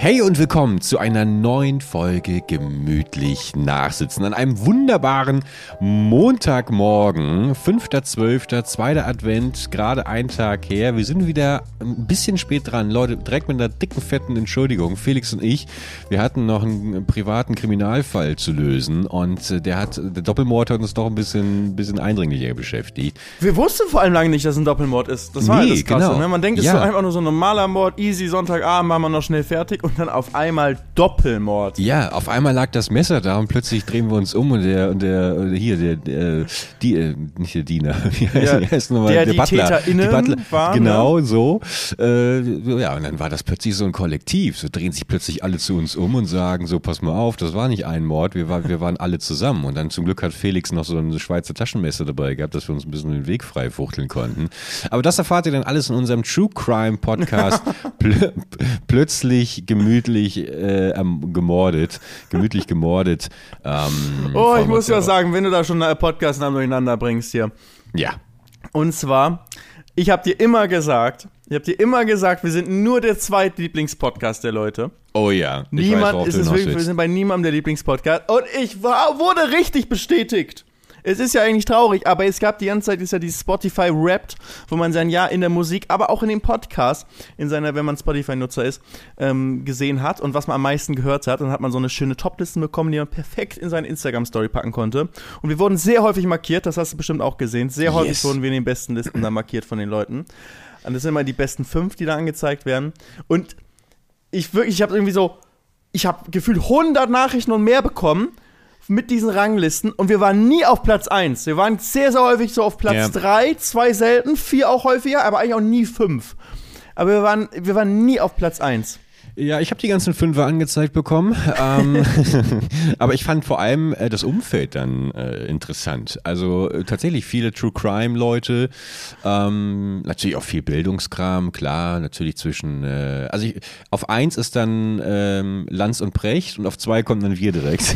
Hey und willkommen zu einer neuen Folge Gemütlich Nachsitzen. An einem wunderbaren Montagmorgen, 5.12., zweiter Advent, gerade ein Tag her. Wir sind wieder ein bisschen spät dran. Leute, direkt mit einer dicken, fetten Entschuldigung. Felix und ich, wir hatten noch einen privaten Kriminalfall zu lösen und äh, der hat, der Doppelmord hat uns doch ein bisschen, bisschen eindringlicher beschäftigt. Wir wussten vor allem lange nicht, dass es ein Doppelmord ist. Das war Nee, ja das Krasse. genau. Ne? Man denkt, es Ja. ist einfach nur so ein normaler Mord, easy, Sonntagabend, machen wir noch schnell fertig und dann auf einmal Doppelmord. Ja, auf einmal lag das Messer da und plötzlich drehen wir uns um und der, und der, hier, der, der die, äh, nicht der Diener, wie heißt, Ja, wie heißt nochmal, der der, die Butler. TäterInnen die Butler, waren, genau, so. Äh, ja, und dann war das plötzlich so ein Kollektiv. So drehen sich plötzlich alle zu uns um und sagen so, pass mal auf, das war nicht ein Mord, wir, war, wir waren alle zusammen. Und dann zum Glück hat Felix noch so ein Schweizer Taschenmesser dabei gehabt, dass wir uns ein bisschen den Weg frei fuchteln konnten. Aber das erfahrt ihr dann alles in unserem True Crime Podcast. Plö plötzlich gemütlich äh, gemordet, gemütlich gemordet. Ähm, Oh, ich muss ja sagen, wenn du da schon einen Podcast-Namen durcheinander bringst hier. Ja. Und zwar, ich habe dir immer gesagt, ich habe dir immer gesagt, wir sind nur der zweitlieblingspodcast der Leute. Oh ja. Ich weiß, Niemand worauf ist es wirklich, wir sind bei niemandem der Lieblingspodcast. Und ich war, wurde richtig bestätigt. Es ist ja eigentlich traurig, aber es gab die ganze Zeit, ist ja dieses Spotify Wrapped, wo man sein Jahr in der Musik, aber auch in dem Podcast, in seiner, wenn man Spotify-Nutzer ist, ähm, gesehen hat und was man am meisten gehört hat. Und dann hat man so eine schöne Topliste bekommen, die man perfekt in seine Instagram-Story packen konnte. Und wir wurden sehr häufig markiert, das hast du bestimmt auch gesehen. Sehr häufig Yes. wurden wir in den besten Listen da markiert von den Leuten. Und das sind immer die besten fünf, die da angezeigt werden. Und ich wirklich, ich habe irgendwie so, ich habe gefühlt 100 Nachrichten und mehr bekommen mit diesen Ranglisten und wir waren nie auf Platz 1. Wir waren sehr, sehr häufig so auf Platz Ja. 3, zwei selten, vier auch häufiger, aber eigentlich auch nie fünf. Aber wir waren, wir waren nie auf Platz 1. Ja, ich habe die ganzen Fünfer angezeigt bekommen, ähm, aber ich fand vor allem äh, das Umfeld dann äh, interessant. Also äh, tatsächlich viele True Crime Leute, ähm, natürlich auch viel Bildungskram, klar, natürlich zwischen, äh, also ich, auf eins ist dann ähm, Lanz und Precht und auf zwei kommen dann wir direkt.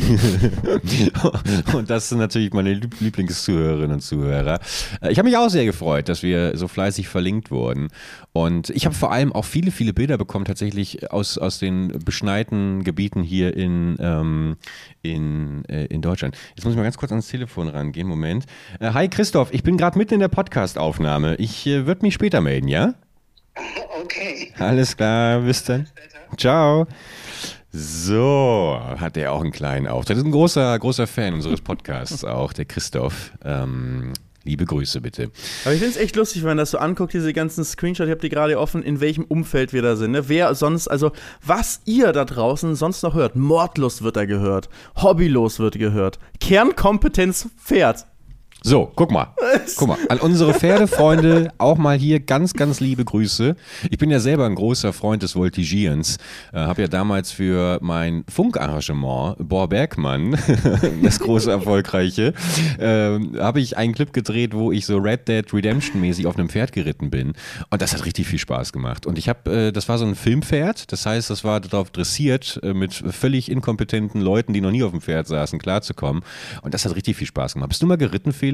und das sind natürlich meine Lieb- Lieblingszuhörerinnen und Zuhörer. Äh, ich habe mich auch sehr gefreut, dass wir so fleißig verlinkt wurden. Und ich habe vor allem auch viele, viele Bilder bekommen, tatsächlich aus, aus den beschneiten Gebieten hier in, ähm, in, äh, in Deutschland. Jetzt muss ich mal ganz kurz ans Telefon rangehen. Moment. Äh, hi Christoph, ich bin gerade mitten in der Podcast-Aufnahme. Ich äh, würde mich später melden, ja? Okay. Alles klar, bis dann. Ciao. So, hat er auch einen kleinen Auftritt. Das ist ein großer, großer Fan unseres Podcasts auch, der Christoph. Ähm, liebe Grüße bitte. Aber ich finde es echt lustig, wenn man das so anguckt, diese ganzen Screenshots, ich habe die gerade offen, in welchem Umfeld wir da sind. Ne? Wer sonst, also was ihr da draußen sonst noch hört. Mordlust wird da gehört, Hobbylos wird gehört, Kernkompetenz Pferd. So, guck mal. Guck mal, an unsere Pferdefreunde auch mal hier ganz, ganz liebe Grüße. Ich bin ja selber ein großer Freund des Voltigierens. Äh, habe ja damals für mein Funkarrangement Bohr Bergmann, das große erfolgreiche, ähm, habe ich einen Clip gedreht, wo ich so Red Dead Redemption mäßig auf einem Pferd geritten bin. Und das hat richtig viel Spaß gemacht. Und ich habe, äh, das war so ein Filmpferd. Das heißt, das war darauf dressiert, äh, mit völlig inkompetenten Leuten, die noch nie auf dem Pferd saßen, klarzukommen. Und das hat richtig viel Spaß gemacht. Bist du mal geritten, Felix?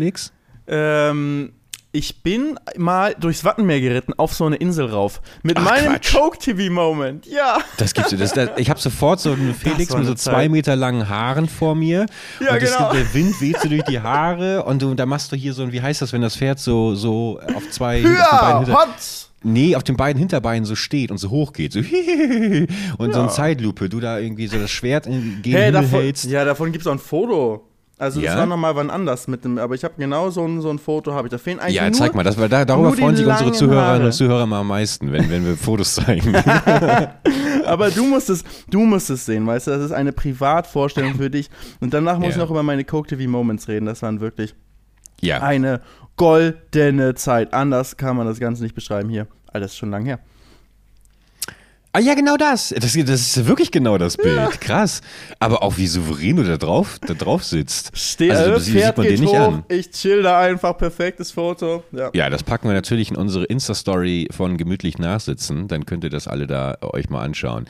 Ähm, ich bin mal durchs Wattenmeer geritten, auf so eine Insel rauf. Mit Ach, meinem Quatsch. Coke-TV-Moment. Ja. Das gibt's. Das, das, ich habe sofort so einen Felix mit so eine zwei Zeit. Meter langen Haaren vor mir. Ja, und genau. der Wind weht so durch die Haare und du, da machst du hier so ein, wie heißt das, wenn das Pferd so, so auf zwei auf Ja, hot. Nee, auf den beiden Hinterbeinen so steht und so hoch geht. So und so eine Zeitlupe, du da irgendwie so das Schwert in, gegen Hey, davon, hältst. ja, davon gibt es auch ein Foto. Also Ja? das war nochmal wann anders mit dem, aber ich habe genau so ein, so ein Foto, habe ich. Da fehlen eigentlich Ja, nur, zeig mal, das, weil da, darüber freuen sich unsere Zuhörerinnen und Zuhörer mal am meisten, wenn, wenn wir Fotos zeigen. Aber du musst es, du musst es sehen, weißt du, das ist eine Privatvorstellung für dich. Und danach muss Ja. ich noch über meine Coke TV Moments reden. Das waren wirklich ja. eine goldene Zeit. Anders kann man das Ganze nicht beschreiben hier. Ist schon lang her. Ah ja, genau das. Das, das ist wirklich genau das Bild. Krass. Aber auch wie souverän du da drauf, da drauf sitzt. Steh, also, das Pferd sieht man geht nicht hoch, an. ich chill da einfach, perfektes Foto. Ja. Ja, das packen wir natürlich in unsere Insta-Story von Gemütlich Nachsitzen. Dann könnt ihr das alle da euch mal anschauen.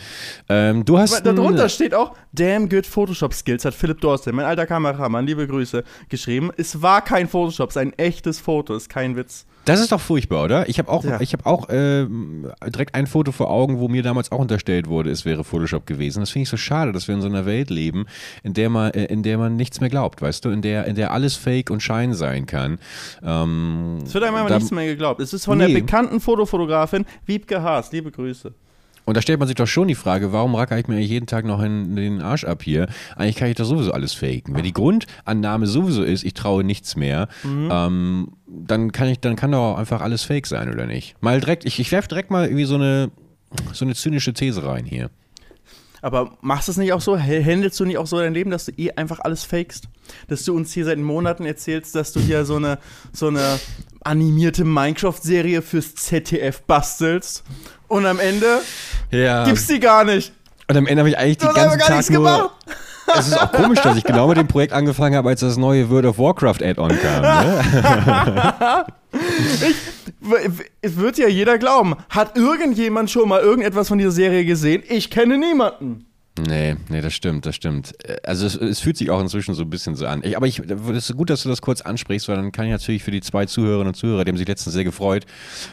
Ähm, du hast. Aber Darunter steht auch, damn good Photoshop Skills, hat Philipp Dorsten, mein alter Kameramann, liebe Grüße, geschrieben. Es war kein Photoshop, es ist ein echtes Foto, ist kein Witz. Das ist doch furchtbar, oder? Ich habe auch, Ja. ich hab auch äh, direkt ein Foto vor Augen, wo mir damals auch unterstellt wurde, es wäre Photoshop gewesen. Das finde ich so schade, dass wir in so einer Welt leben, in der man, äh, in der man nichts mehr glaubt, weißt du, in der, in der alles Fake und Schein sein kann. Ähm, Es wird einem aber da- nichts mehr geglaubt. Es ist von Nee. der bekannten Fotofotografin Wiebke Haas. Liebe Grüße. Und da stellt man sich doch schon die Frage, warum racker ich mir jeden Tag noch in, den Arsch ab hier? Eigentlich kann ich doch sowieso alles faken. Wenn die Grundannahme sowieso ist, ich traue nichts mehr, ähm, dann kann ich, dann kann doch auch einfach alles fake sein, oder nicht? Mal direkt, ich, ich werfe direkt mal irgendwie so eine, so eine zynische These rein hier. Aber machst du es nicht auch so? H- Handelst du nicht auch so dein Leben, dass du eh einfach alles fakest? Dass du uns hier seit Monaten erzählst, dass du hier so eine, so eine animierte Minecraft-Serie fürs ZDF bastelst und am Ende Ja. gibt's die gar nicht. Und am Ende habe ich eigentlich Du aber ganzen gar Tag nichts nur. gemacht. Es ist auch komisch, dass ich genau mit dem Projekt angefangen habe, als das neue World of Warcraft Add-on kam. Ne? Es wird ja jeder glauben. Hat irgendjemand schon mal irgendetwas von dieser Serie gesehen? Ich kenne niemanden. Nee, nee, das stimmt, das stimmt. Äh, Also es, es fühlt sich auch inzwischen so ein bisschen so an. Ich, aber ich, es ist gut, dass du das kurz ansprichst, weil dann kann ich natürlich für die zwei Zuhörerinnen und Zuhörer, die haben sich letztens sehr gefreut,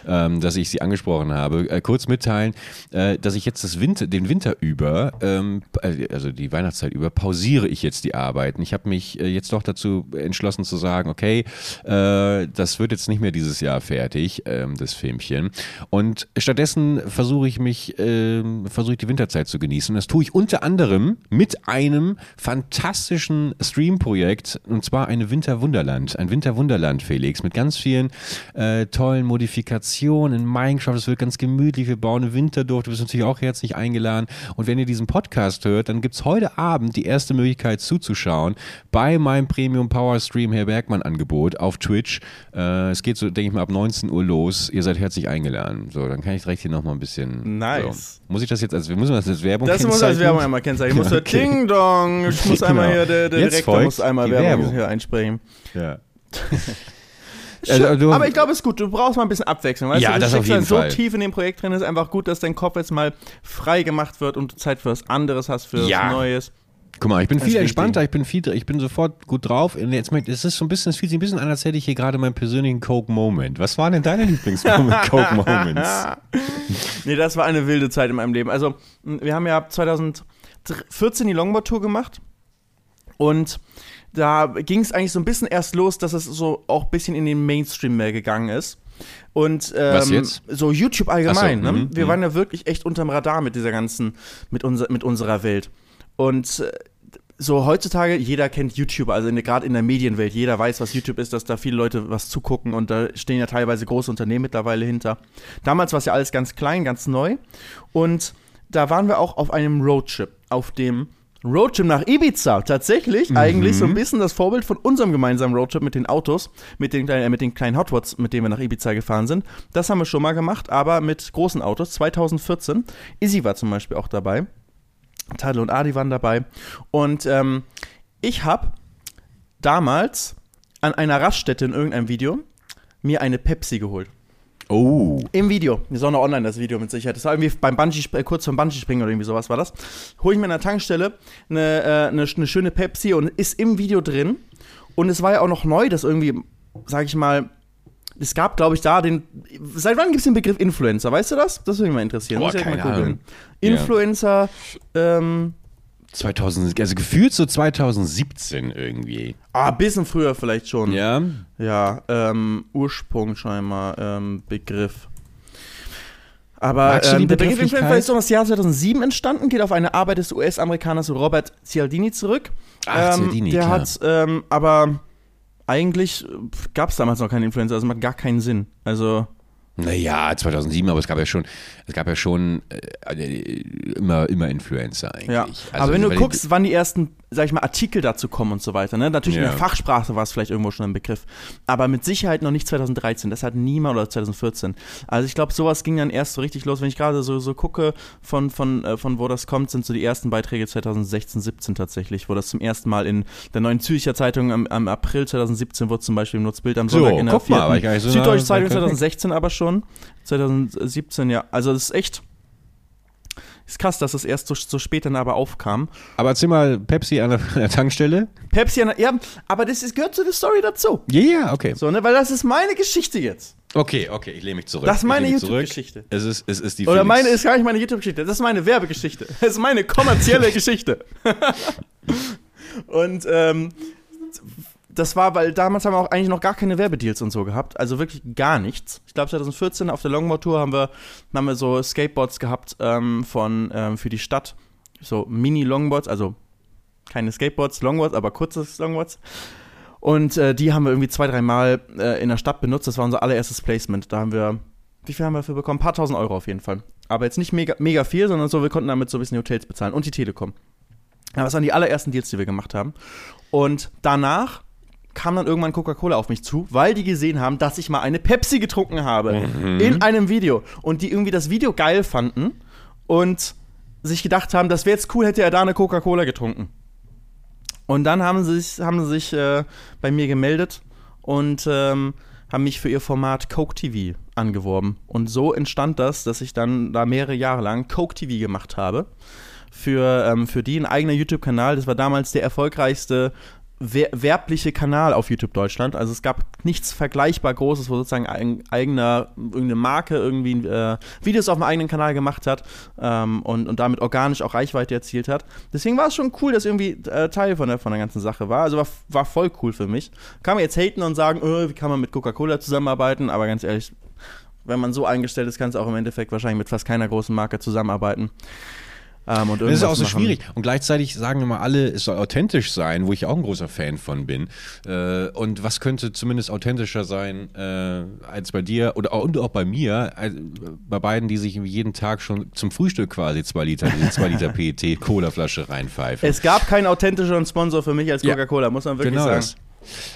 ähm, dass ich sie angesprochen habe, äh, kurz mitteilen, äh, dass ich jetzt das Winter, den Winter über, ähm, äh, also die Weihnachtszeit über, pausiere ich jetzt die Arbeiten. Ich habe mich äh, jetzt doch dazu entschlossen zu sagen, okay, äh, das wird jetzt nicht mehr dieses Jahr fertig, ähm, das Filmchen. Und stattdessen versuche ich mich, ähm, versuche ich die Winterzeit zu genießen. Das tue ich unter anderem mit einem fantastischen Stream-Projekt, und zwar eine Winterwunderland. Ein Winterwunderland, Felix, mit ganz vielen äh, tollen Modifikationen in Minecraft. Es wird ganz gemütlich. Wir bauen eine Winterdorf. Du bist natürlich auch herzlich eingeladen. Und wenn ihr diesen Podcast hört, dann gibt es heute Abend die erste Möglichkeit zuzuschauen bei meinem Premium Power Stream Herr Bergmann Angebot auf Twitch. Äh, es geht so, denke ich mal, ab 19 Uhr los. Ihr seid herzlich eingeladen. So, dann kann ich direkt hier nochmal ein bisschen. Nice. So. Muss ich das jetzt als, müssen wir das als Werbung Das muss als? Werbung einmal kennzeichnen. Ich muss da Okay. Ding Dong. Ich muss einmal Genau. hier, der, der Jetzt Direktor muss einmal Werbung, Werbung. hier einsprechen. Ja. Also, du- aber ich glaube, es ist gut. Du brauchst mal ein bisschen Abwechslung. Weißt Ja, du, das auf jeden so Fall. tief in dem Projekt drin, ist einfach gut, dass dein Kopf jetzt mal frei gemacht wird und du Zeit für was anderes hast, für Ja. was Neues. Guck mal, ich bin Das viel entspannter, ich bin viel, ich bin sofort gut drauf. Und jetzt merkt, es ist so ein bisschen, es fühlt sich ein bisschen an, als hätte ich hier gerade meinen persönlichen Coke Moment. Was waren denn deine Lieblings-Coke Moments? Nee, das war eine wilde Zeit in meinem Leben. Also, wir haben ja 2014 die Longboard Tour gemacht und da ging es eigentlich so ein bisschen erst los, dass es so auch ein bisschen in den Mainstream mehr gegangen ist. Und ähm, so YouTube allgemein. So, ne? mhm, Wir mhm. waren ja wirklich echt unterm Radar mit dieser ganzen, mit, unser, mit unserer Welt. Und äh, so heutzutage, jeder kennt YouTube, also gerade in der Medienwelt, jeder weiß, was YouTube ist, dass da viele Leute was zugucken und da stehen ja teilweise große Unternehmen mittlerweile hinter. Damals war es ja alles ganz klein, ganz neu und da waren wir auch auf einem Roadtrip, auf dem Roadtrip nach Ibiza, tatsächlich eigentlich so ein bisschen das Vorbild von unserem gemeinsamen Roadtrip mit den Autos, mit den, kleinen- äh, mit den kleinen Hot Rods, mit denen wir nach Ibiza gefahren sind. Das haben wir schon mal gemacht, aber mit großen Autos, 2014. Izzy war zum Beispiel auch dabei. Tadel und Adi waren dabei. Und ähm, ich habe damals an einer Raststätte in irgendeinem Video mir eine Pepsi geholt. Oh. Im Video. Die ist auch noch online, das Video mit Sicherheit. Das war irgendwie beim Bungee, äh, kurz vorm Bungee-Springen oder irgendwie sowas war das. Hol ich mir an der Tankstelle eine, äh, eine, eine schöne Pepsi und ist im Video drin. Und es war ja auch noch neu, dass irgendwie, sag ich mal, es gab, glaube ich, da den. Seit wann gibt es den Begriff Influencer? Weißt du das? Das würde mich mal interessieren. Boah, Muss ich keine mal googeln. Influencer, ähm, 2000, also gefühlt so 2017 irgendwie. ah, bisschen früher vielleicht schon. Ja. Ja, ähm, Ursprung scheinbar, ähm, Begriff. Aber ähm, der Begriff? Influencer ist doch das Jahr 2007 entstanden, geht auf eine Arbeit des US-Amerikaners Robert Cialdini zurück. Ach, ähm, Cialdini, Der klar. hat, ähm, aber eigentlich gab es damals noch keinen Influencer, also macht gar keinen Sinn. Also, Naja, 2007, aber es gab ja schon, es gab ja schon äh, immer, immer Influencer eigentlich. ja. Also, aber wenn du guckst, wann die ersten, sag ich mal, Artikel dazu kommen und so weiter, ne? Natürlich in Ja. der Fachsprache war es vielleicht irgendwo schon ein Begriff, aber mit Sicherheit noch nicht 2013, das hat niemand oder 2014. Also ich glaube, sowas ging dann erst so richtig los, wenn ich gerade so, so gucke, von, von, äh, von wo das kommt, sind so die ersten Beiträge 2016, 17 tatsächlich, wo das zum ersten Mal in der Neuen Zürcher Zeitung am, am April 2017 wurde zum Beispiel im Nutzbild am So, Sonntag in der guck mal, vierten nicht so Süddeutsche Zeitung war ich gar nicht- 2016 aber schon, 2017, ja, also das ist echt ist krass, dass das erst so, so spät dann aber aufkam. Aber erzähl mal Pepsi an der, an der Tankstelle. Pepsi, an der- ja, aber das ist, gehört zu der Story dazu. Ja, ja, okay. So, ne, weil das ist meine Geschichte jetzt. Okay, okay, ich lehne mich zurück. Das ist meine. YouTube-Geschichte. Es ist, es ist die Oder Felix. meine ist gar nicht meine YouTube-Geschichte, das ist meine Werbegeschichte. Das ist meine kommerzielle Geschichte. und ähm, das war, weil damals haben wir auch eigentlich noch gar keine Werbedeals und so gehabt. Also wirklich gar nichts. Ich glaube 2014 auf der Longboard-Tour haben wir, haben wir so Skateboards gehabt ähm, von, ähm, für die Stadt. So Mini-Longboards, also keine Skateboards, Longboards, aber kurze Longboards. Und äh, die haben wir irgendwie zwei, dreimal äh, in der Stadt benutzt. Das war unser allererstes Placement. Da haben wir, wie viel haben wir dafür bekommen? Ein paar tausend Euro auf jeden Fall. Aber jetzt nicht mega, mega viel, sondern so, wir konnten damit so ein bisschen Hotels bezahlen und die Telekom. Ja, das waren die allerersten Deals, die wir gemacht haben. Und danach kam dann irgendwann Coca-Cola auf mich zu, weil die gesehen haben, dass ich mal eine Pepsi getrunken habe in einem Video. Und die irgendwie das Video geil fanden und sich gedacht haben, das wäre jetzt cool, hätte er da eine Coca-Cola getrunken. Und dann haben sie sich, haben sie sich äh, bei mir gemeldet und ähm, haben mich für ihr Format Coke TV angeworben. Und so entstand das, dass ich dann da mehrere Jahre lang Coke TV gemacht habe. Für, ähm, für die ein eigener YouTube-Kanal. Das war damals der erfolgreichste werbliche Kanal auf YouTube Deutschland. Also es gab nichts vergleichbar Großes, wo sozusagen ein eigener, irgendeine Marke irgendwie äh, Videos auf dem eigenen Kanal gemacht hat ähm, und, und damit organisch auch Reichweite erzielt hat. Deswegen war es schon cool, dass irgendwie äh, Teil von der, von der ganzen Sache war. Also war, war voll cool für mich. Kann man jetzt haten und sagen, öh, wie kann man mit Coca-Cola zusammenarbeiten, aber ganz ehrlich, wenn man so eingestellt ist, kannst du auch im Endeffekt wahrscheinlich mit fast keiner großen Marke zusammenarbeiten. Ähm, und Das ist auch so machen. schwierig. Und gleichzeitig sagen immer alle, es soll authentisch sein, wo ich auch ein großer Fan von bin. Äh, und was könnte zumindest authentischer sein äh, als bei dir oder auch, und auch bei mir, äh, bei beiden, die sich jeden Tag schon zum Frühstück quasi zwei Liter, diese zwei Liter PET Cola-Flasche reinpfeifen. Es gab keinen authentischeren Sponsor für mich als Ja. Coca-Cola, muss man wirklich genau sagen. das.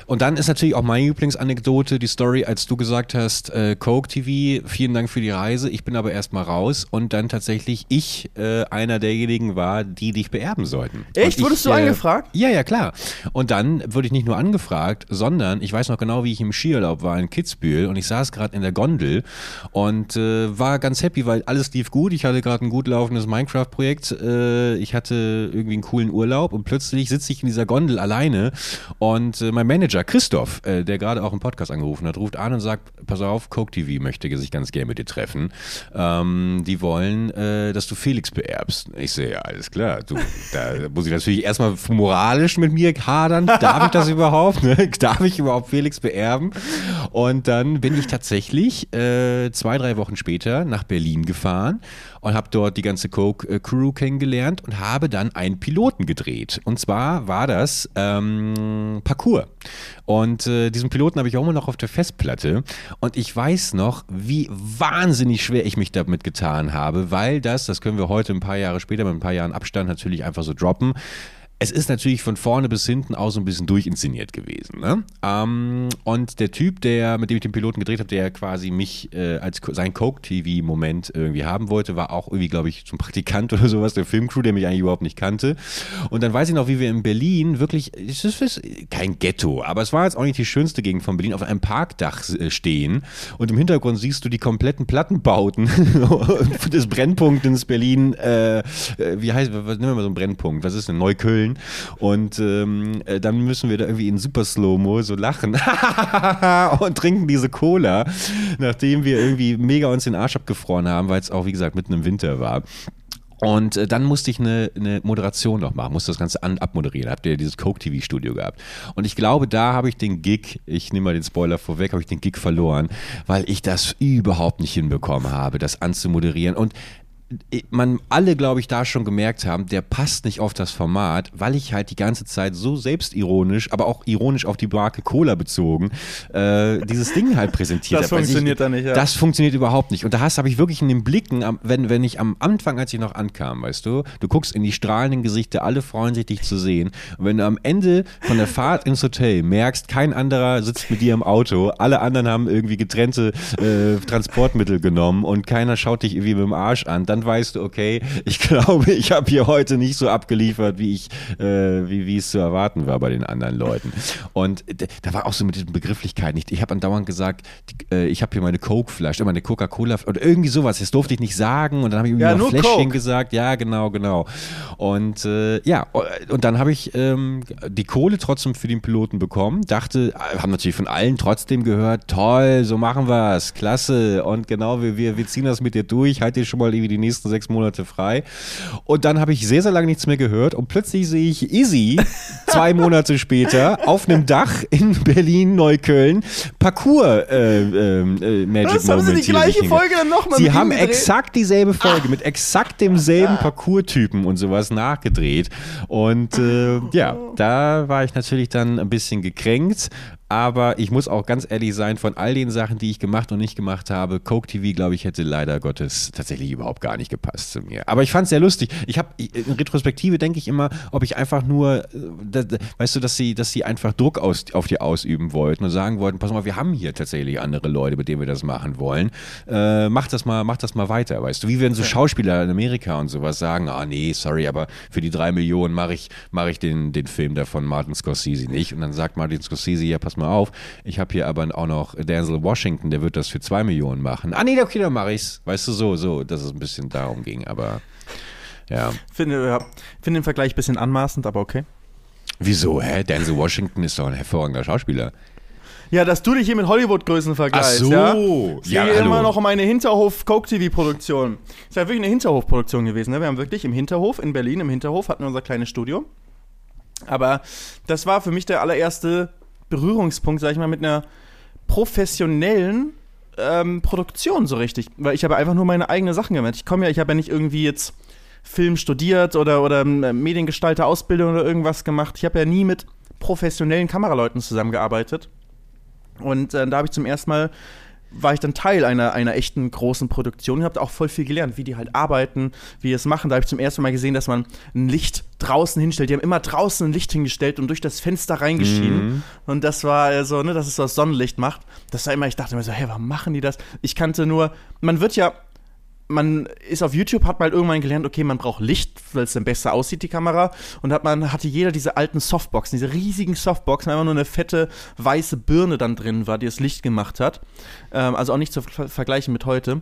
Und dann ist natürlich auch meine Lieblingsanekdote die Story, als du gesagt hast, äh, Coke TV, vielen Dank für die Reise, ich bin aber erstmal raus und dann tatsächlich ich äh, einer derjenigen war, die dich beerben sollten. Echt? Und Wurdest ich, du angefragt? Ja, ja, klar. Und dann wurde ich nicht nur angefragt, sondern ich weiß noch genau, wie ich im Skiurlaub war in Kitzbühel und ich saß gerade in der Gondel und äh, war ganz happy, weil alles lief gut. Ich hatte gerade ein gut laufendes Minecraft-Projekt. Äh, ich hatte irgendwie einen coolen Urlaub und plötzlich sitze ich in dieser Gondel alleine und äh, mein Manager Christoph, äh, der gerade auch im Podcast angerufen hat, ruft an und sagt, pass auf, Coke TV möchte sich ganz gerne mit dir treffen. Ähm, die wollen, äh, dass du Felix beerbst. Ich sehe, ja, alles klar. Du, da muss ich natürlich erstmal moralisch mit mir hadern. Darf ich das überhaupt? Ne? Darf ich überhaupt Felix beerben? Und dann bin ich tatsächlich äh, zwei, drei Wochen später nach Berlin gefahren und habe dort die ganze Coke-Crew kennengelernt und habe dann einen Piloten gedreht. Und zwar war das ähm, Parcours. Und äh, diesen Piloten habe ich auch immer noch auf der Festplatte. Und ich weiß noch, wie wahnsinnig schwer ich mich damit getan habe, weil das, das können wir heute ein paar Jahre später mit ein paar Jahren Abstand natürlich einfach so droppen. Es ist natürlich von vorne bis hinten auch so ein bisschen durchinszeniert gewesen. Ne? Ähm, und der Typ, der mit dem ich den Piloten gedreht habe, der quasi mich äh, als sein Coke-TV-Moment irgendwie haben wollte, war auch irgendwie, glaube ich, zum Praktikant oder sowas der Filmcrew, der mich eigentlich überhaupt nicht kannte. Und dann weiß ich noch, wie wir in Berlin wirklich, es ist, ist kein Ghetto, aber es war jetzt auch nicht die schönste Gegend von Berlin, auf einem Parkdach äh, stehen und im Hintergrund siehst du die kompletten Plattenbauten des Brennpunktes Berlin, äh, äh, wie heißt, was nehmen wir mal so einen Brennpunkt, was ist denn, Neukölln und ähm, äh, dann müssen wir da irgendwie in super Slow-Mo so lachen und trinken diese Cola, nachdem wir irgendwie mega uns den Arsch abgefroren haben, weil es auch, wie gesagt, mitten im Winter war. Und äh, dann musste ich eine, eine Moderation noch machen, musste das Ganze an, abmoderieren. Habt ihr dieses Coke TV Studio gehabt? Und ich glaube, da habe ich den Gig, ich nehme mal den Spoiler vorweg, habe ich den Gig verloren, weil ich das überhaupt nicht hinbekommen habe, das anzumoderieren. Und man alle, glaube ich, da schon gemerkt haben, der passt nicht auf das Format, weil ich halt die ganze Zeit so selbstironisch, aber auch ironisch auf die Marke Cola bezogen, äh, dieses Ding halt präsentiert Das habe. Also funktioniert ich, da nicht, ja. Das funktioniert überhaupt nicht. Und da hast habe ich wirklich in den Blicken, wenn, wenn ich am Anfang, als ich noch ankam, weißt du, du guckst in die strahlenden Gesichter, alle freuen sich, dich zu sehen. Und wenn du am Ende von der Fahrt ins Hotel merkst, kein anderer sitzt mit dir im Auto, alle anderen haben irgendwie getrennte äh, Transportmittel genommen und keiner schaut dich irgendwie mit dem Arsch an, dann dann weißt du, okay, ich glaube, ich habe hier heute nicht so abgeliefert, wie ich, äh, wie, wie es zu erwarten war bei den anderen Leuten. Und da war auch so mit diesen Begrifflichkeiten nicht. Ich habe andauernd gesagt, äh, ich habe hier meine Coke-Flasche, meine Coca-Cola oder irgendwie sowas. Das durfte ich nicht sagen und dann habe ich irgendwie Ja, noch Fläschchen Coke. gesagt. Ja, genau, genau. Und äh, ja, und dann habe ich ähm, die Kohle trotzdem für den Piloten bekommen. Dachte, äh, haben natürlich von allen trotzdem gehört, toll, so machen wir's, klasse. Und genau, wir, wir, wir ziehen das mit dir durch, halt dir schon mal irgendwie die nächsten sechs Monate frei. Und dann habe ich sehr, sehr lange nichts mehr gehört und plötzlich sehe ich Izzy zwei Monate später auf einem Dach in Berlin, Neukölln, Parcours äh, äh, Magic Das haben sie Moment die gleiche Folge dann nochmal Sie haben exakt dieselbe Folge mit exakt demselben Parcours-Typen und sowas nachgedreht. Und äh, ja, da war ich natürlich dann ein bisschen gekränkt. Aber ich muss auch ganz ehrlich sein, von all den Sachen, die ich gemacht und nicht gemacht habe, Coke TV, glaube ich, hätte leider Gottes tatsächlich überhaupt gar nicht gepasst zu mir. Aber ich fand es sehr lustig. Ich habe in Retrospektive denke ich immer, ob ich einfach nur, äh, da, da, weißt du, dass sie, dass sie einfach Druck aus, auf dir ausüben wollten und sagen wollten, pass mal, wir haben hier tatsächlich andere Leute, mit denen wir das machen wollen. Äh, mach das mal, mach das mal weiter, weißt du? Wie wenn so Schauspieler in Amerika und sowas sagen, ah nee, sorry, aber für die drei Millionen mache ich, mache ich den, den Film da von Martin Scorsese nicht. Und dann sagt Martin Scorsese, ja, pass mal auf, ich habe hier aber auch noch Denzel Washington, der wird das für zwei Millionen machen. Ah nee, okay, dann mache ich's. Weißt du, so, so, dass es ein bisschen darum ging, aber ja. Finde, ja, finde den Vergleich ein bisschen anmaßend, aber okay. Wieso, hä? Denzel Washington ist doch ein hervorragender Schauspieler. Ja, dass du dich hier mit Hollywood-Größen vergleichst, Ach so. ja? Ja, immer noch um eine Hinterhof-Coke-TV-Produktion. Es war wirklich eine Hinterhof-Produktion gewesen. Ne? Wir haben wirklich im Hinterhof, in Berlin, im Hinterhof, hatten wir unser kleines Studio. Aber das war für mich der allererste Berührungspunkt, sag ich mal, mit einer professionellen ähm, Produktion so richtig. Weil ich habe einfach nur meine eigenen Sachen gemacht. Ich komme ja, ich habe ja nicht irgendwie jetzt Film studiert oder, oder ähm, Mediengestalter Ausbildung oder irgendwas gemacht. Ich habe ja nie mit professionellen Kameraleuten zusammengearbeitet. Und äh, da habe ich zum ersten Mal war ich dann Teil einer, einer echten großen Produktion und habe auch voll viel gelernt, wie die halt arbeiten, wie die es machen. Da habe ich zum ersten Mal gesehen, dass man ein Licht draußen hinstellt. Die haben immer draußen ein Licht hingestellt und durch das Fenster reingeschienen. Und das war so, ne, dass es so das Sonnenlicht macht. Das war immer, ich dachte mir so, hey, warum machen die das? Ich kannte nur, man wird ja man ist auf YouTube, hat mal irgendwann gelernt, okay, man braucht Licht, weil es dann besser aussieht, die Kamera. Und hat man hatte jeder diese alten Softboxen, diese riesigen Softboxen, einfach nur eine fette weiße Birne dann drin war, die das Licht gemacht hat. Ähm, also auch nicht zu ver vergleichen mit heute.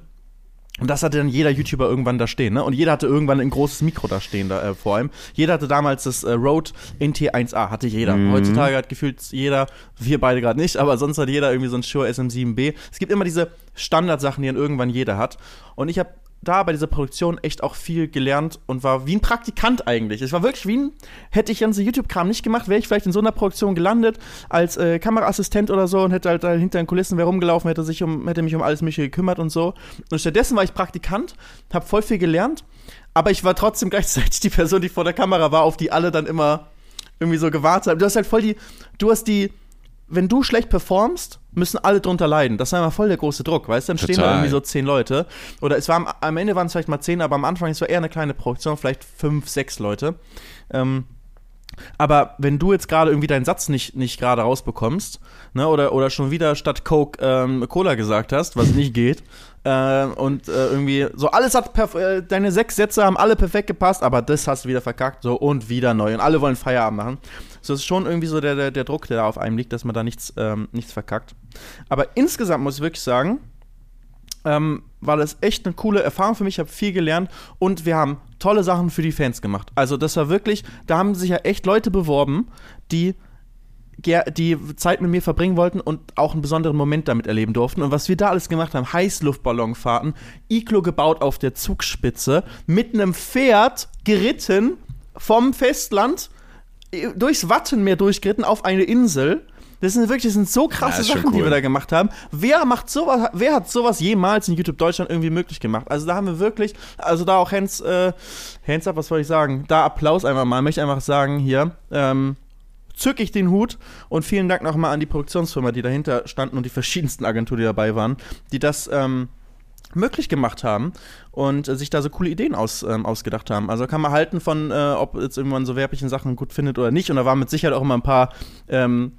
Und das hatte dann jeder YouTuber irgendwann da stehen, ne? Und jeder hatte irgendwann ein großes Mikro da stehen, da, äh, vor allem. Jeder hatte damals das äh, Rode NT1A, hatte jeder. Heutzutage hat gefühlt jeder, wir beide gerade nicht, aber sonst hat jeder irgendwie so ein Shure SM7B. Es gibt immer diese Standardsachen, die dann irgendwann jeder hat. Und ich habe da bei dieser Produktion echt auch viel gelernt und war wie ein Praktikant eigentlich. Es war wirklich wie ein, hätte ich ganze YouTube-Kram nicht gemacht, wäre ich vielleicht in so einer Produktion gelandet als äh, Kameraassistent oder so und hätte halt da hinter den Kulissen wäre rumgelaufen, hätte sich um, hätte mich um alles Mögliche gekümmert und so. Und stattdessen war ich Praktikant, habe voll viel gelernt, aber ich war trotzdem gleichzeitig die Person, die vor der Kamera war, auf die alle dann immer irgendwie so gewartet haben. Du hast halt voll die, du hast die, wenn du schlecht performst, müssen alle drunter leiden. Das war immer voll der große Druck, weißt du? Dann stehen da Total. irgendwie so zehn Leute. Oder es war am, am Ende waren es vielleicht mal zehn, aber am Anfang es war eher eine kleine Produktion, vielleicht fünf, sechs Leute. Ähm, aber wenn du jetzt gerade irgendwie deinen Satz nicht, nicht gerade rausbekommst, ne, oder, oder schon wieder statt Coke ähm, Cola gesagt hast, was nicht geht, äh, und äh, irgendwie so alles hat, äh, deine sechs Sätze haben alle perfekt gepasst, aber das hast du wieder verkackt, so und wieder neu und alle wollen Feierabend machen. So ist schon irgendwie so der, der, der Druck, der da auf einem liegt, dass man da nichts, ähm, nichts verkackt. Aber insgesamt muss ich wirklich sagen, ähm, war das echt eine coole Erfahrung für mich. Ich habe viel gelernt und wir haben tolle Sachen für die Fans gemacht. Also das war wirklich, da haben sich ja echt Leute beworben, die die Zeit mit mir verbringen wollten und auch einen besonderen Moment damit erleben durften. Und was wir da alles gemacht haben, Heißluftballonfahrten, Iglo gebaut auf der Zugspitze, mit einem Pferd geritten vom Festland äh, durchs Wattenmeer durchgeritten auf eine Insel. Das sind wirklich das sind so krasse Ja, Sachen, die cool. wir da gemacht haben. Wer macht sowas, wer hat sowas jemals in YouTube Deutschland irgendwie möglich gemacht? Also da haben wir wirklich, also da auch Hands, äh, Hands up, was soll ich sagen? Da Applaus einfach mal, möchte einfach sagen hier, ähm, zück ich den Hut und vielen Dank nochmal an die Produktionsfirma, die dahinter standen und die verschiedensten Agenturen, die dabei waren, die das ähm, möglich gemacht haben und äh, sich da so coole Ideen aus, ähm, ausgedacht haben. Also kann man halten von, äh, ob jetzt irgendwann so werblichen Sachen gut findet oder nicht. Und da waren mit Sicherheit auch immer ein paar ähm,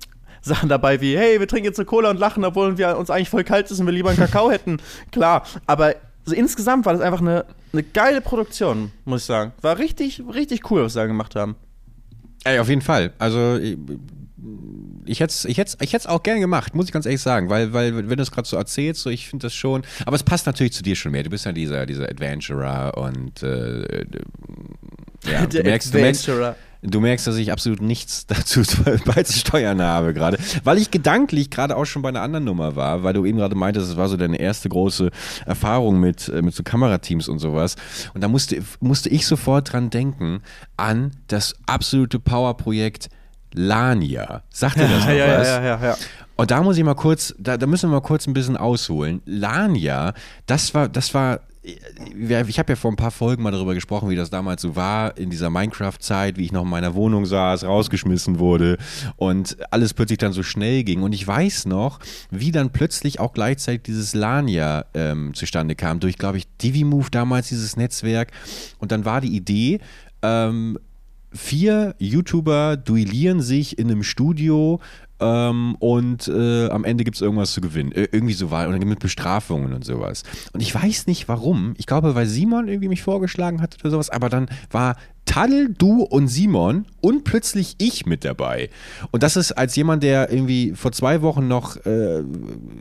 Sachen dabei wie, hey, wir trinken jetzt eine Cola und lachen, obwohl wir uns eigentlich voll kalt ist und wir lieber einen Kakao hätten. Klar, aber also insgesamt war das einfach eine, eine geile Produktion, muss ich sagen. War richtig, richtig cool, was sie da gemacht haben. Ey, auf jeden Fall. Also ich, ich hätte es ich hätt's, ich hätt's auch gerne gemacht, muss ich ganz ehrlich sagen, weil, weil wenn du es gerade so erzählst, so, ich finde das schon, aber es passt natürlich zu dir schon mehr. Du bist ja dieser, dieser Adventurer und äh, ja, du merkst, du merkst, Du merkst, dass ich absolut nichts dazu beizusteuern habe gerade, weil ich gedanklich gerade auch schon bei einer anderen Nummer war, weil du eben gerade meintest, es war so deine erste große Erfahrung mit, äh, mit so Kamerateams und sowas. Und da musste, musste ich sofort dran denken an das absolute Powerprojekt Lania. Sagt ihr das noch ja, was? Ja, ja, ja, ja. Und da muss ich mal kurz, da, da müssen wir mal kurz ein bisschen ausholen. Lania, das war, das war ich habe ja vor ein paar Folgen mal darüber gesprochen, wie das damals so war in dieser Minecraft-Zeit, wie ich noch in meiner Wohnung saß, rausgeschmissen wurde und alles plötzlich dann so schnell ging. Und ich weiß noch, wie dann plötzlich auch gleichzeitig dieses Lania ähm, zustande kam, durch, glaube ich, DiviMove damals, dieses Netzwerk. Und dann war die Idee, ähm, vier YouTuber duellieren sich in einem Studio ähm, und äh, am Ende gibt es irgendwas zu gewinnen. Ir irgendwie so war, und mit Bestrafungen und sowas. Und ich weiß nicht warum. Ich glaube, weil Simon irgendwie mich vorgeschlagen hat oder sowas, aber dann war Tadel, du und Simon und plötzlich ich mit dabei. Und das ist als jemand, der irgendwie vor zwei Wochen noch äh,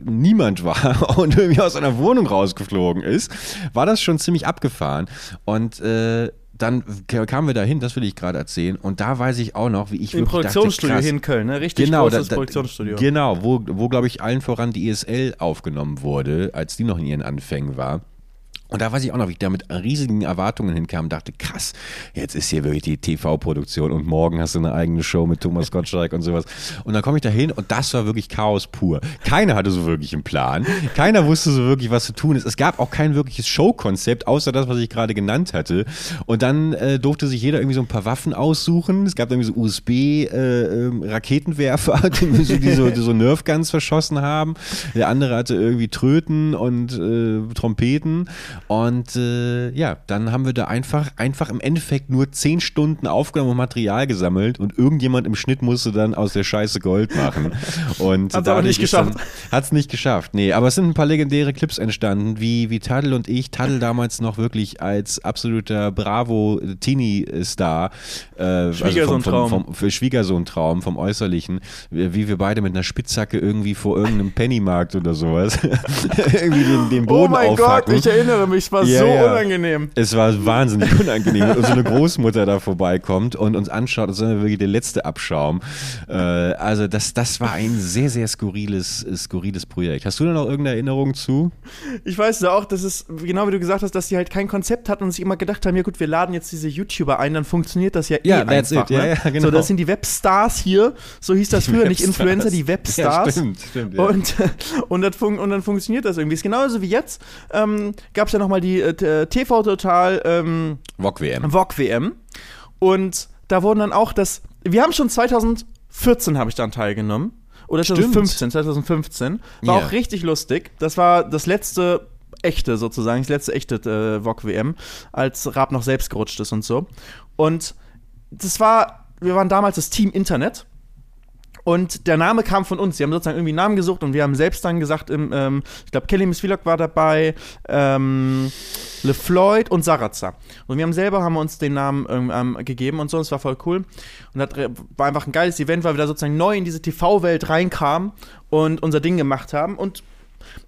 niemand war und irgendwie aus einer Wohnung rausgeflogen ist, war das schon ziemlich abgefahren. Und äh, dann kamen wir dahin, das will ich gerade erzählen. Und da weiß ich auch noch, wie ich Im wirklich Produktionsstudio dachte, krass, hier in Köln, ne? Richtig genau, großes da, da, Produktionsstudio. Genau, wo, wo glaube ich allen voran die ESL aufgenommen wurde, als die noch in ihren Anfängen war. Und da weiß ich auch noch, wie ich da mit riesigen Erwartungen hinkam und dachte, krass, jetzt ist hier wirklich die TV-Produktion und morgen hast du eine eigene Show mit Thomas Gottschalk und sowas. Und dann komme ich da hin und das war wirklich Chaos pur. Keiner hatte so wirklich einen Plan. Keiner wusste so wirklich, was zu tun ist. Es gab auch kein wirkliches Showkonzept, außer das, was ich gerade genannt hatte. Und dann äh, durfte sich jeder irgendwie so ein paar Waffen aussuchen. Es gab irgendwie so USB-Raketenwerfer, äh, die, so, die, so, die so Nerfguns verschossen haben. Der andere hatte irgendwie Tröten und äh, Trompeten. Und äh, ja, dann haben wir da einfach, einfach im Endeffekt nur zehn Stunden aufgenommen und Material gesammelt und irgendjemand im Schnitt musste dann aus der Scheiße Gold machen. Und Hat's aber nicht geschafft. Hat es nicht geschafft, nee. Aber es sind ein paar legendäre Clips entstanden, wie, wie Tadel und ich, Tadel damals noch wirklich als absoluter Bravo-Teenie-Star, äh, also vom, vom, vom, für Schwiegersohn-Traum vom Äußerlichen, wie wir beide mit einer Spitzhacke irgendwie vor irgendeinem Pennymarkt oder sowas irgendwie den, den Boden oh mein aufhacken. Gott, ich erinnere mich, es war Ja, so ja. unangenehm. Es war wahnsinnig unangenehm, wenn unsere Großmutter da vorbeikommt und uns anschaut, als wären wir wirklich der letzte Abschaum. Äh, also das, das war ein sehr, sehr skurriles, skurriles Projekt. Hast du da noch irgendeine Erinnerung zu? Ich weiß ja auch, dass es, genau wie du gesagt hast, dass die halt kein Konzept hatten und sich immer gedacht haben, ja gut, wir laden jetzt diese YouTuber ein, dann funktioniert das ja eh Ja, einfach. it. Ja, ne? ja, genau. So, das sind die Webstars hier, so hieß das früher, nicht. Influencer, die Webstars. Stimmt, stimmt. Ja. Und, und, das und dann funktioniert das irgendwie. Ist genauso wie jetzt. Ähm, Gab es ja nochmal die äh, TV Total ähm, VOG WM. VOG WM. Und da wurden dann auch das. Wir haben schon 2014 habe ich daran teilgenommen. Oder Stimmt. 2015, 2015. War Ja. auch richtig lustig. Das war das letzte echte sozusagen, das letzte echte äh, VOG WM, als Raab noch selbst gerutscht ist und so. Und das war, wir waren damals das Team Internet. Und der Name kam von uns. Sie haben sozusagen irgendwie einen Namen gesucht und wir haben selbst dann gesagt, im, ähm, ich glaube, Kelly Miss Vlog war dabei, ähm, LeFloid und Sarazza. Und wir haben selber haben uns den Namen ähm, ähm, gegeben und so, es war voll cool. Und das war einfach ein geiles Event, weil wir da sozusagen neu in diese TV-Welt reinkamen und unser Ding gemacht haben. Und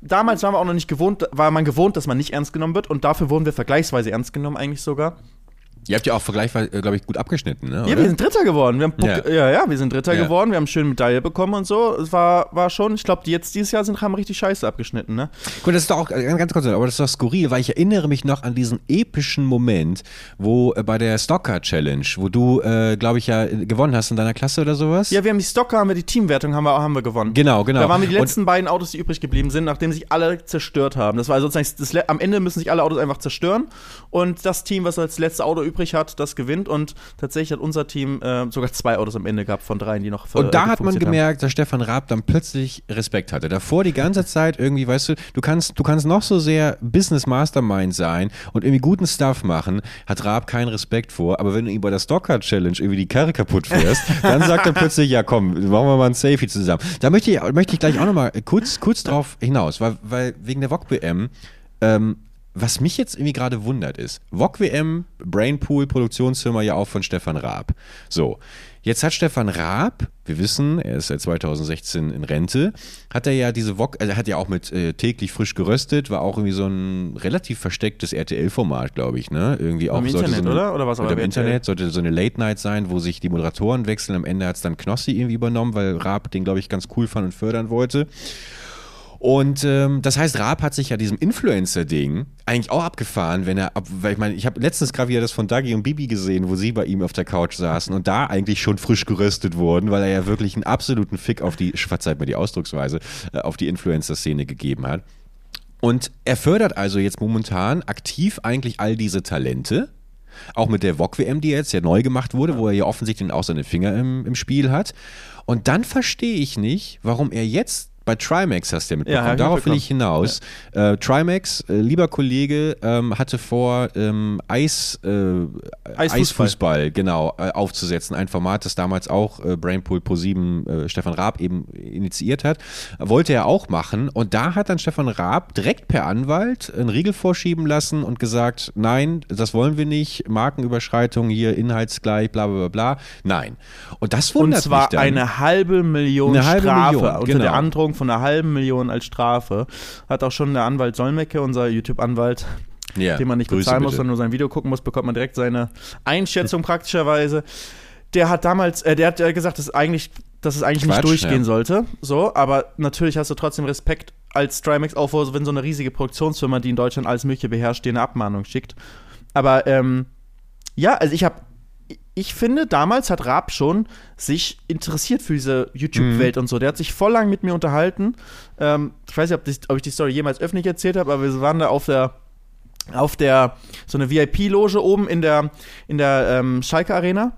damals waren wir auch noch nicht gewohnt, war man gewohnt, dass man nicht ernst genommen wird und dafür wurden wir vergleichsweise ernst genommen eigentlich sogar. Ihr habt ja auch vergleichsweise, glaube ich, gut abgeschnitten, ne? Ja, oder? wir sind Dritter geworden. Wir haben Ja. ja. ja, wir sind Dritter Ja. geworden. Wir haben eine schöne Medaille bekommen und so. Es war, war schon, ich glaube, die jetzt dieses Jahr sind, haben richtig scheiße abgeschnitten, ne? Gut, das ist doch auch äh, ganz kurz, aber das ist doch skurril, weil ich erinnere mich noch an diesen epischen Moment, wo äh, bei der Stocker Challenge, wo du, äh, glaube ich, ja äh, gewonnen hast in deiner Klasse oder sowas. Ja, wir haben die Stocker, haben wir die Teamwertung, haben wir, haben wir gewonnen. Genau, genau. Da waren wir die Und- letzten beiden Autos, die übrig geblieben sind, nachdem sich alle zerstört haben. Das war sozusagen, das, am Ende müssen sich alle Autos einfach zerstören. Und das Team, was als letztes Auto übrig hat, das gewinnt. Und tatsächlich hat unser Team äh, sogar zwei Autos am Ende gehabt von dreien, die noch Und da äh, hat man gefunktioniert haben. gemerkt, dass Stefan Raab dann plötzlich Respekt hatte. Davor die ganze Zeit irgendwie, weißt du, du kannst, du kannst noch so sehr Business Mastermind sein und irgendwie guten Stuff machen, hat Raab keinen Respekt vor. Aber wenn du ihm bei der Stocker Challenge irgendwie die Karre kaputt fährst, dann sagt er plötzlich, ja komm, machen wir mal ein Selfie zusammen. Da möchte ich, möchte ich gleich auch nochmal kurz, kurz drauf hinaus, weil, weil wegen der VOG-BM, ähm, was mich jetzt irgendwie gerade wundert ist, VOG WM, Brainpool, Produktionsfirma ja auch von Stefan Raab. So, jetzt hat Stefan Raab, wir wissen, er ist seit 2016 in Rente, hat er ja diese VOG, also er hat ja auch mit äh, täglich frisch geröstet, war auch irgendwie so ein relativ verstecktes RTL-Format, glaube ich, ne? Irgendwie auch Im Internet, so eine, oder? Oder was aber im? Internet sollte so eine Late-Night sein, wo sich die Moderatoren wechseln. Am Ende hat es dann Knossi irgendwie übernommen, weil Raab den, glaube ich, ganz cool fand und fördern wollte. Und ähm, das heißt, Raab hat sich ja diesem Influencer-Ding eigentlich auch abgefahren, wenn er, ab, weil ich meine, ich habe letztens gerade wieder das von Dagi und Bibi gesehen, wo sie bei ihm auf der Couch saßen und da eigentlich schon frisch geröstet wurden, weil er ja wirklich einen absoluten Fick auf die, verzeiht mir die Ausdrucksweise, äh, auf die Influencer-Szene gegeben hat. Und er fördert also jetzt momentan aktiv eigentlich all diese Talente. Auch mit der VOG-WM, die jetzt ja neu gemacht wurde, wo er ja offensichtlich auch seine Finger im, im Spiel hat. Und dann verstehe ich nicht, warum er jetzt bei Trimax hast du ja mitbekommen. ich Darauf will ich hinaus. Äh, Trimax, äh, lieber Kollege, ähm, hatte vor, ähm, Eis, äh, Eisfußball. Eisfußball, genau, äh, aufzusetzen. Ein Format, das damals auch äh, Brainpool Pro 7 äh, Stefan Raab eben initiiert hat. Wollte er auch machen. Und da hat dann Stefan Raab direkt per Anwalt einen Riegel vorschieben lassen und gesagt, nein, das wollen wir nicht. Markenüberschreitung hier, inhaltsgleich, bla bla bla bla. Nein. Und das Und wundert zwar mich dann. eine halbe Million Eine halbe Strafe Million, unter genau. der Androhung von einer halben Million als Strafe. Hat auch schon der Anwalt Solmecke, unser YouTube-Anwalt, ja, den man nicht Grüße bezahlen muss, bitte. sondern nur sein Video gucken muss, bekommt man direkt seine Einschätzung praktischerweise. Der hat damals, äh, der hat ja gesagt, dass eigentlich, dass es eigentlich Quatsch, nicht durchgehen ja. sollte. So, aber natürlich hast du trotzdem Respekt als Trimax, auch wenn so eine riesige Produktionsfirma, die in Deutschland alles Mögliche beherrscht, dir eine Abmahnung schickt. Aber ähm, ja, also ich habe, ich finde, damals hat Raab schon sich interessiert für diese YouTube-Welt Mhm. und so. Der hat sich voll lang mit mir unterhalten. Ähm, ich weiß nicht, ob, das, ob ich die Story jemals öffentlich erzählt habe, aber wir waren da auf der auf der so eine VIP-Loge oben in der in der ähm, Schalke Arena.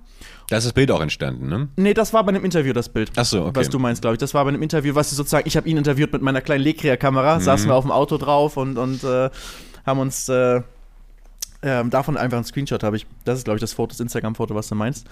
Da ist das Bild auch entstanden, ne? Nee, das war bei einem Interview das Bild. Ach so, okay. Was du meinst, glaube ich. Das war bei einem Interview, was sie sozusagen, ich habe ihn interviewt mit meiner kleinen Lekria-Kamera, Mhm. saßen wir auf dem Auto drauf und, und äh, haben uns äh, ähm, davon einfach einen Screenshot habe ich. Das ist, glaube ich, das Foto, das Instagram-Foto, was du meinst.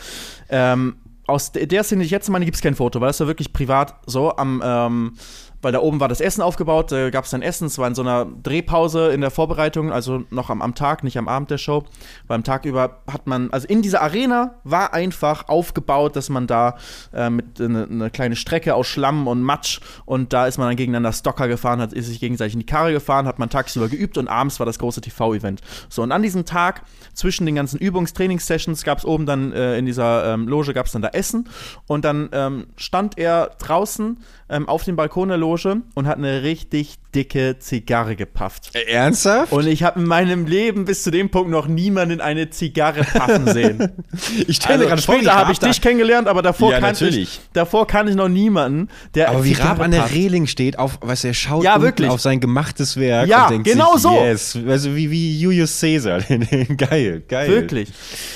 Ähm, aus de- der Szene, die ich jetzt meine, gibt es kein Foto, weil das war wirklich privat so am, ähm, weil da oben war das Essen aufgebaut, da gab es dann Essen, es war in so einer Drehpause in der Vorbereitung, also noch am, am Tag, nicht am Abend der Show. Weil am Tag über hat man, also in dieser Arena war einfach aufgebaut, dass man da äh, mit eine, eine kleine Strecke aus Schlamm und Matsch und da ist man dann gegeneinander Stocker gefahren, hat ist sich gegenseitig in die Karre gefahren, hat man tagsüber geübt und abends war das große TV-Event. So, und an diesem Tag zwischen den ganzen Übungs-Trainingssessions gab es oben dann äh, in dieser ähm, Loge gab es dann da Essen und dann ähm, stand er draußen ähm, auf dem Balkon der Loge und hat eine richtig dicke Zigarre gepafft. Äh, Ernsthaft? Und ich habe in meinem Leben bis zu dem Punkt noch niemanden eine Zigarre paffen sehen. ich stelle Also gerade vor, später habe ich dich kennengelernt, aber davor, Ja, kannte ich, davor kannte ich noch niemanden, der Aber wie Raab an der. Reling steht, auf, was er schaut Ja, wirklich. auf sein gemachtes Werk Ja, und denkt genau sich, so. yes, also wie, wie Julius Caesar. geil, geil. Wirklich.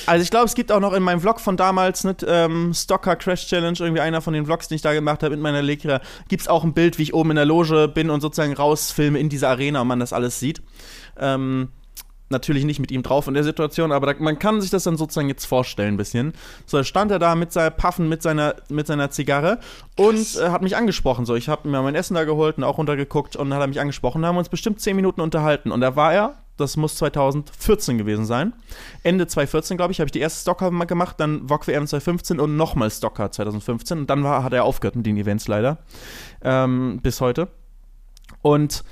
Also ich glaube, es gibt auch noch in meinem Vlog von damals, nicht, ähm, Stocker Crash Challenge, irgendwie einer von den Vlogs, die ich da gemacht habe mit meiner Lekira, gibt es auch ein Bild, wie ich oben in der Loge bin und sozusagen rausfilme in dieser Arena und man das alles sieht. Ähm, natürlich nicht mit ihm drauf in der Situation, aber da, man kann sich das dann sozusagen jetzt vorstellen ein bisschen. So, stand er da mit seinem Puffen, mit seiner, mit seiner Zigarre und äh, hat mich angesprochen. So, ich habe mir mein Essen da geholt und auch runtergeguckt und dann hat er mich angesprochen. Da haben wir uns bestimmt 10 Minuten unterhalten und da war er, das muss 2014 gewesen sein. Ende 2014, glaube ich, habe ich die erste Stocker gemacht, dann VOG WM 2015 und nochmal Stocker 2015 und dann war, hat er aufgehört mit den Events leider. Ähm, bis heute. Und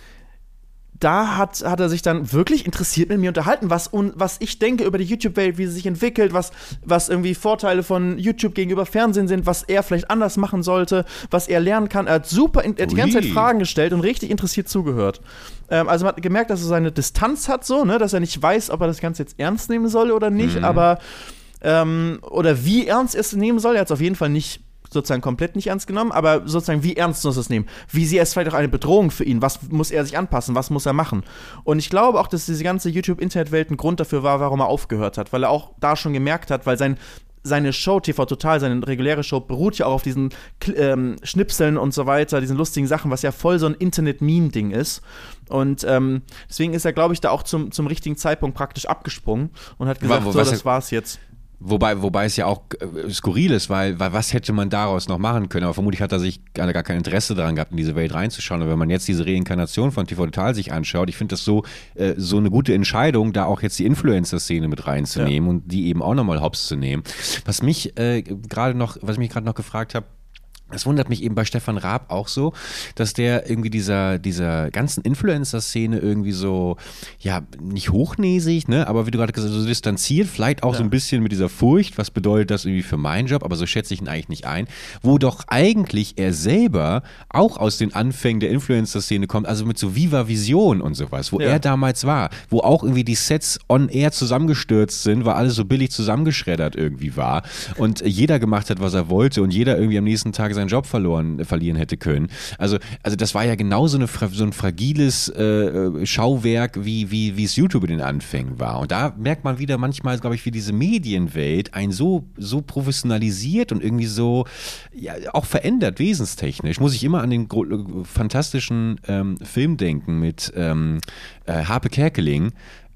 da hat, hat er sich dann wirklich interessiert mit mir unterhalten, was, un, was ich denke über die YouTube-Welt, wie sie sich entwickelt, was, was irgendwie Vorteile von YouTube gegenüber Fernsehen sind, was er vielleicht anders machen sollte, was er lernen kann. Er hat super, er hat die ganze. Zeit Fragen gestellt und richtig interessiert zugehört. Ähm, also man hat gemerkt, dass er seine Distanz hat, so, ne, dass er nicht weiß, ob er das Ganze jetzt ernst nehmen soll oder nicht, aber ähm, oder wie ernst er es nehmen soll. Er hat es auf jeden Fall nicht sozusagen komplett nicht ernst genommen, aber sozusagen, wie ernst muss er es nehmen? Wie sie es vielleicht auch eine Bedrohung für ihn? Was muss er sich anpassen? Was muss er machen? Und ich glaube auch, dass diese ganze YouTube-Internetwelt ein Grund dafür war, warum er aufgehört hat, weil er auch da schon gemerkt hat, weil sein seine Show TV Total, seine reguläre Show beruht ja auch auf diesen ähm, Schnipseln und so weiter, diesen lustigen Sachen, was ja voll so ein Internet-Meme-Ding ist. Und ähm, deswegen ist er, glaube ich, da auch zum, zum richtigen Zeitpunkt praktisch abgesprungen und hat gesagt, Wa- so, das war's jetzt. Wobei, wobei es ja auch äh, skurril ist, weil, weil was hätte man daraus noch machen können? Aber vermutlich hat er sich gar, gar kein Interesse daran gehabt, in diese Welt reinzuschauen. Und wenn man jetzt diese Reinkarnation von TV Total sich anschaut, ich finde das so, äh, so eine gute Entscheidung, da auch jetzt die Influencer-Szene mit reinzunehmen ja. und die eben auch nochmal hops zu nehmen. Was mich äh, gerade noch, was ich mich gerade noch gefragt habe, es wundert mich eben bei Stefan Raab auch so, dass der irgendwie dieser, dieser ganzen Influencer-Szene irgendwie so, ja, nicht hochnäsig, ne, aber wie du gerade gesagt hast, so distanziert, vielleicht auch ja. so ein bisschen mit dieser Furcht, was bedeutet das irgendwie für meinen Job, aber so schätze ich ihn eigentlich nicht ein, wo doch eigentlich er selber auch aus den Anfängen der Influencer-Szene kommt, also mit so Viva Vision und sowas, wo ja. er damals war, wo auch irgendwie die Sets on air zusammengestürzt sind, weil alles so billig zusammengeschreddert irgendwie war und jeder gemacht hat, was er wollte und jeder irgendwie am nächsten Tag sein seinen Job verloren, äh, verlieren hätte können. Also, also das war ja genauso eine, so ein fragiles äh, äh, Schauwerk, wie, wie, wie es YouTube in den Anfängen war. Und da merkt man wieder manchmal, glaube ich, wie diese Medienwelt ein so, so professionalisiert und irgendwie so ja, auch verändert, wesenstechnisch. Muss ich immer an den fantastischen ähm, Film denken mit ähm, äh, Harpe Kerkeling,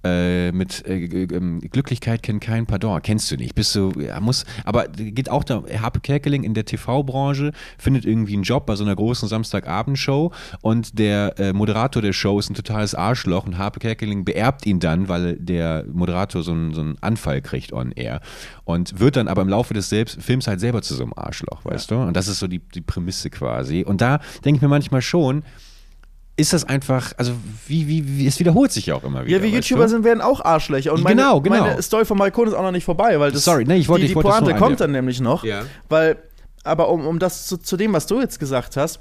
äh, mit äh, ähm, Glücklichkeit kennt kein Pardon. Kennst du nicht. Bist du, ja, muss, aber geht auch da, Harpe Kerkeling in der TV-Branche findet irgendwie einen Job bei so einer großen Samstagabendshow und der äh, Moderator der Show ist ein totales Arschloch und Harpe Kerkeling beerbt ihn dann, weil der Moderator so einen, so einen Anfall kriegt on air und wird dann aber im Laufe des Selbst Films halt selber zu so einem Arschloch, weißt ja. du? Und das ist so die, die Prämisse quasi. Und da denke ich mir manchmal schon, ist das einfach, also wie, wie, wie, es wiederholt sich ja auch immer wieder. Ja, wie YouTuber du? sind, werden auch Arschlöcher. Und meine, genau, genau. meine Story vom Balkon ist auch noch nicht vorbei, weil das, Sorry, nee, ich wollte, die, ich wollte Pointe kommt dann nämlich noch. Ja. Weil, aber um, um das zu, zu dem, was du jetzt gesagt hast,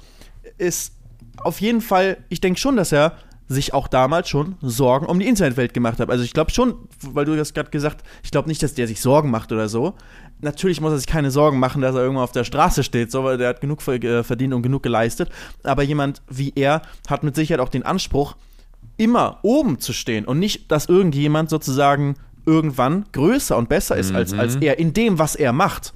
ist auf jeden Fall, ich denke schon, dass er sich auch damals schon Sorgen um die Internetwelt gemacht hat. Also ich glaube schon, weil du das gerade gesagt, ich glaube nicht, dass der sich Sorgen macht oder so, natürlich muss er sich keine Sorgen machen, dass er irgendwann auf der Straße steht, so, weil der hat genug äh, verdient und genug geleistet. Aber jemand wie er hat mit Sicherheit auch den Anspruch, immer oben zu stehen und nicht, dass irgendjemand sozusagen irgendwann größer und besser ist mhm. als, als er in dem, was er macht.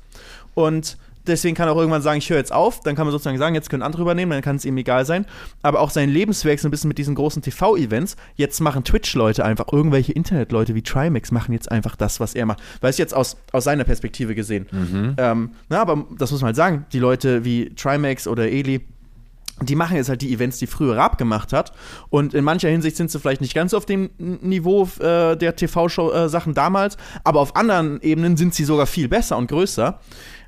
Und deswegen kann er auch irgendwann sagen, ich höre jetzt auf, dann kann man sozusagen sagen, jetzt können andere übernehmen, dann kann es ihm egal sein. Aber auch sein Lebenswerk so ein bisschen mit diesen großen TV-Events. Jetzt machen Twitch-Leute einfach, irgendwelche Internet-Leute wie Trimax machen jetzt einfach das, was er macht. Weiß ich jetzt aus, aus seiner Perspektive gesehen. Mhm. Ähm, na, aber das muss man halt sagen, die Leute wie Trimax oder Eli, die machen jetzt halt die Events, die früher Raab gemacht hat. Und in mancher Hinsicht sind sie vielleicht nicht ganz auf dem Niveau äh, der TV-Show-Sachen äh, damals, aber auf anderen Ebenen sind sie sogar viel besser und größer.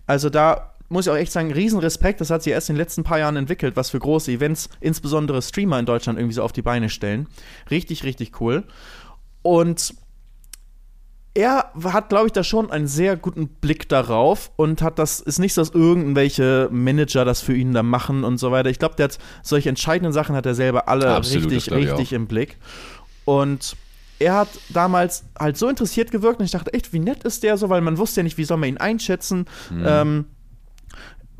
Also da muss ich auch echt sagen, Riesenrespekt. Das hat sich erst in den letzten paar Jahren entwickelt, was für große Events, insbesondere Streamer in Deutschland, irgendwie so auf die Beine stellen. Richtig, richtig cool. Und er hat, glaube ich, da schon einen sehr guten Blick darauf und hat das, ist nicht so, dass irgendwelche Manager das für ihn da machen und so weiter. Ich glaube, der hat solche entscheidenden Sachen hat er selber alle Absolut, richtig, richtig im Blick. Und er hat damals halt so interessiert gewirkt und ich dachte echt, wie nett ist der so, weil man wusste ja nicht, wie soll man ihn einschätzen. Mhm. Ähm,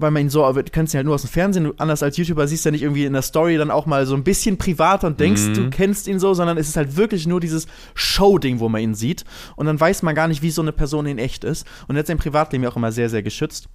weil man ihn so, du kennst ihn halt nur aus dem Fernsehen, anders als YouTuber siehst du ja nicht irgendwie in der Story dann auch mal so ein bisschen privat und denkst, mhm. du kennst ihn so, sondern es ist halt wirklich nur dieses Show-Ding, wo man ihn sieht. Und dann weiß man gar nicht, wie so eine Person in echt ist. Und er hat sein Privatleben ja auch immer sehr, sehr geschützt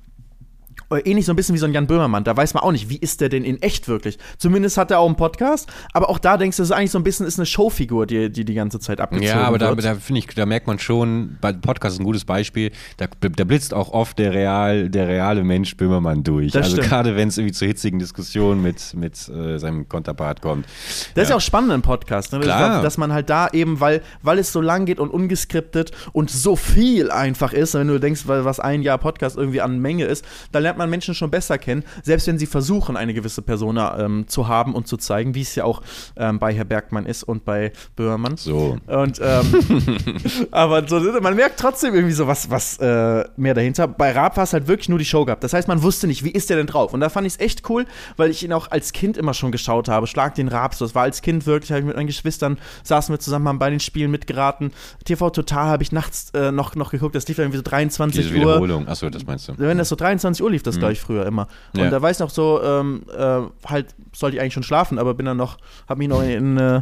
ähnlich so ein bisschen wie so ein Jan Böhmermann. Da weiß man auch nicht, wie ist der denn in echt wirklich. Zumindest hat er auch einen Podcast, aber auch da denkst du, das ist eigentlich so ein bisschen ist eine Showfigur, die die, die ganze Zeit abgezogen wird. Ja, aber da, da finde ich, da merkt man schon, bei Podcast ist ein gutes Beispiel, da, da blitzt auch oft der, real, der reale Mensch Böhmermann durch. Das also gerade wenn es irgendwie zu hitzigen Diskussionen mit, mit äh, seinem Konterpart kommt. Das ja. ist ja auch spannend im Podcast, ne? Klar. dass man halt da eben, weil, weil es so lang geht und ungeskriptet und so viel einfach ist, wenn du denkst, was ein Jahr Podcast irgendwie an Menge ist, da lernt man Menschen schon besser kennen, selbst wenn sie versuchen, eine gewisse Persona ähm, zu haben und zu zeigen, wie es ja auch ähm, bei Herr Bergmann ist und bei Böhmermann. So. Und ähm, aber so, man merkt trotzdem irgendwie so was, was äh, mehr dahinter. Bei Raab war es halt wirklich nur die Show gehabt. Das heißt, man wusste nicht, wie ist der denn drauf? Und da fand ich es echt cool, weil ich ihn auch als Kind immer schon geschaut habe. Schlag den Raab. So, das war als Kind wirklich, habe ich mit meinen Geschwistern saßen wir zusammen, haben bei den Spielen mitgeraten. TV Total habe ich nachts äh, noch, noch geguckt. Das lief irgendwie so 23 Diese Uhr. Wiederholung. Achso, das meinst du. Wenn das so 23 Uhr lief, das mhm. glaube ich früher immer. Und ja. da weiß ich noch so, ähm, äh, halt sollte ich eigentlich schon schlafen, aber bin dann noch, habe mich noch in, äh,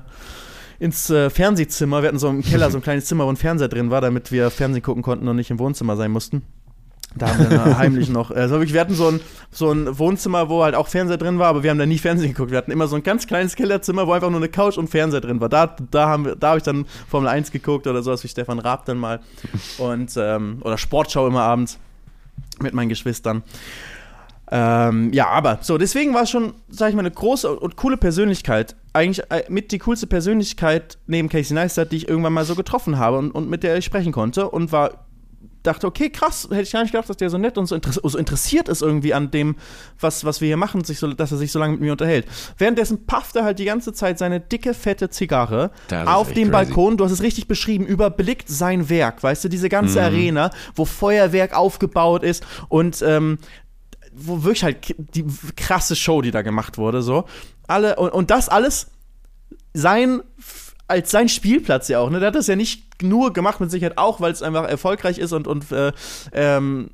ins äh, Fernsehzimmer, wir hatten so im Keller so ein kleines Zimmer, wo ein Fernseher drin war, damit wir Fernsehen gucken konnten und nicht im Wohnzimmer sein mussten Da haben wir dann heimlich noch. Also wir hatten so ein, so ein Wohnzimmer, wo halt auch Fernseher drin war, aber wir haben da nie Fernsehen geguckt. Wir hatten immer so ein ganz kleines Kellerzimmer, wo einfach nur eine Couch und Fernseher drin war. Da, da, haben wir, da habe ich dann Formel 1 geguckt oder sowas wie Stefan Raab dann mal. Und, ähm, oder Sportschau immer abends mit meinen Geschwistern. Ähm, ja, aber so, deswegen war es schon, sag ich mal, eine große und coole Persönlichkeit. Eigentlich äh, mit die coolste Persönlichkeit neben Casey Neistat, die ich irgendwann mal so getroffen habe und, und mit der ich sprechen konnte und war dachte, okay, krass, hätte ich gar nicht gedacht, dass der so nett und so, interess so, interessiert ist irgendwie an dem, was, was wir hier machen, sich so, dass er sich so lange mit mir unterhält. Währenddessen pafft er halt die ganze Zeit seine dicke, fette Zigarre auf dem crazy. Balkon, du hast es richtig beschrieben, überblickt sein Werk, weißt du, diese ganze mhm. Arena, wo Feuerwerk aufgebaut ist und ähm, wo wirklich halt die krasse Show, die da gemacht wurde, so. Alle, und, und das alles sein, als sein Spielplatz ja auch, ne? Der hat das ja nicht nur gemacht, mit Sicherheit auch, weil es einfach erfolgreich ist und, und äh, ähm,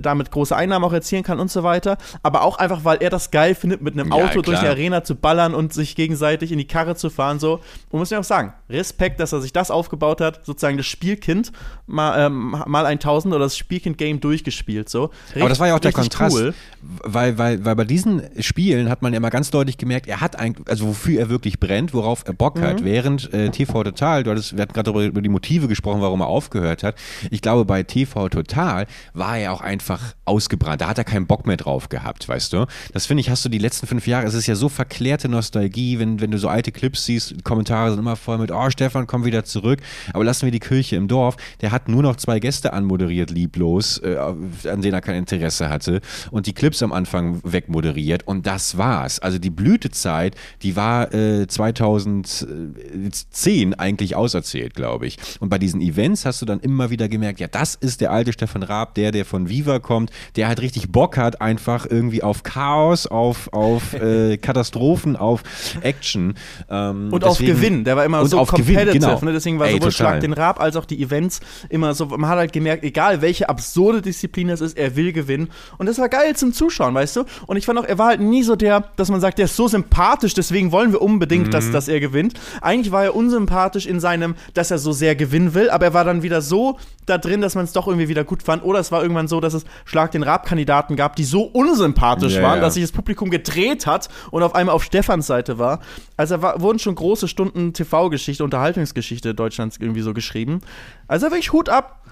damit große Einnahmen auch erzielen kann und so weiter. Aber auch einfach, weil er das geil findet, mit einem ja, Auto klar. durch die Arena zu ballern und sich gegenseitig in die Karre zu fahren. So. Und muss ich auch sagen, Respekt, dass er sich das aufgebaut hat, sozusagen das Spielkind mal, ähm, mal 1000 oder das Spielkind-Game durchgespielt. So. Richtig, Aber das war ja auch der Kontrast, cool. weil, weil, weil bei diesen Spielen hat man ja immer ganz deutlich gemerkt, er hat eigentlich, also wofür er wirklich brennt, worauf er Bock mhm. hat, während äh, TV Total, du hattest, wir hatten gerade über die Motive gesprochen, warum er aufgehört hat. Ich glaube, bei TV Total war er auch einfach ausgebrannt. Da hat er keinen Bock mehr drauf gehabt, weißt du? Das finde ich, hast du die letzten fünf Jahre, es ist ja so verklärte Nostalgie, wenn, wenn du so alte Clips siehst, Kommentare sind immer voll mit, oh, Stefan, komm wieder zurück. Aber lassen wir die Kirche im Dorf. Der hat nur noch zwei Gäste anmoderiert, lieblos, äh, an denen er kein Interesse hatte. Und die Clips am Anfang wegmoderiert. Und das war's. Also die Blütezeit, die war äh, 2010 eigentlich auserzählt, glaube ich. Und bei diesen Events hast du dann immer wieder gemerkt, ja, das ist der alte Stefan Raab, der, der von Viva kommt, der halt richtig Bock hat, einfach irgendwie auf Chaos, auf, auf äh, Katastrophen, auf Action. Ähm, und deswegen, auf Gewinn. Der war immer so competitive. Gewinn, genau. ne? Deswegen war Ey, sowohl total. Schlag den Rab als auch die Events immer so. Man hat halt gemerkt, egal welche absurde Disziplin es ist, er will gewinnen. Und das war geil zum Zuschauen, weißt du? Und ich fand auch, er war halt nie so der, dass man sagt, der ist so sympathisch, deswegen wollen wir unbedingt, mhm. dass, dass er gewinnt. Eigentlich war er unsympathisch in seinem, dass er so sehr gewinnen will, aber er war dann wieder so da drin, dass man es doch irgendwie wieder gut fand. Oder es war irgendwann so, dass es Schlag den Rab-Kandidaten gab, die so unsympathisch yeah, waren, dass sich das Publikum gedreht hat und auf einmal auf Stefans Seite war. Also war, wurden schon große Stunden TV-Geschichte, Unterhaltungsgeschichte Deutschlands irgendwie so geschrieben. Also wirklich Hut ab.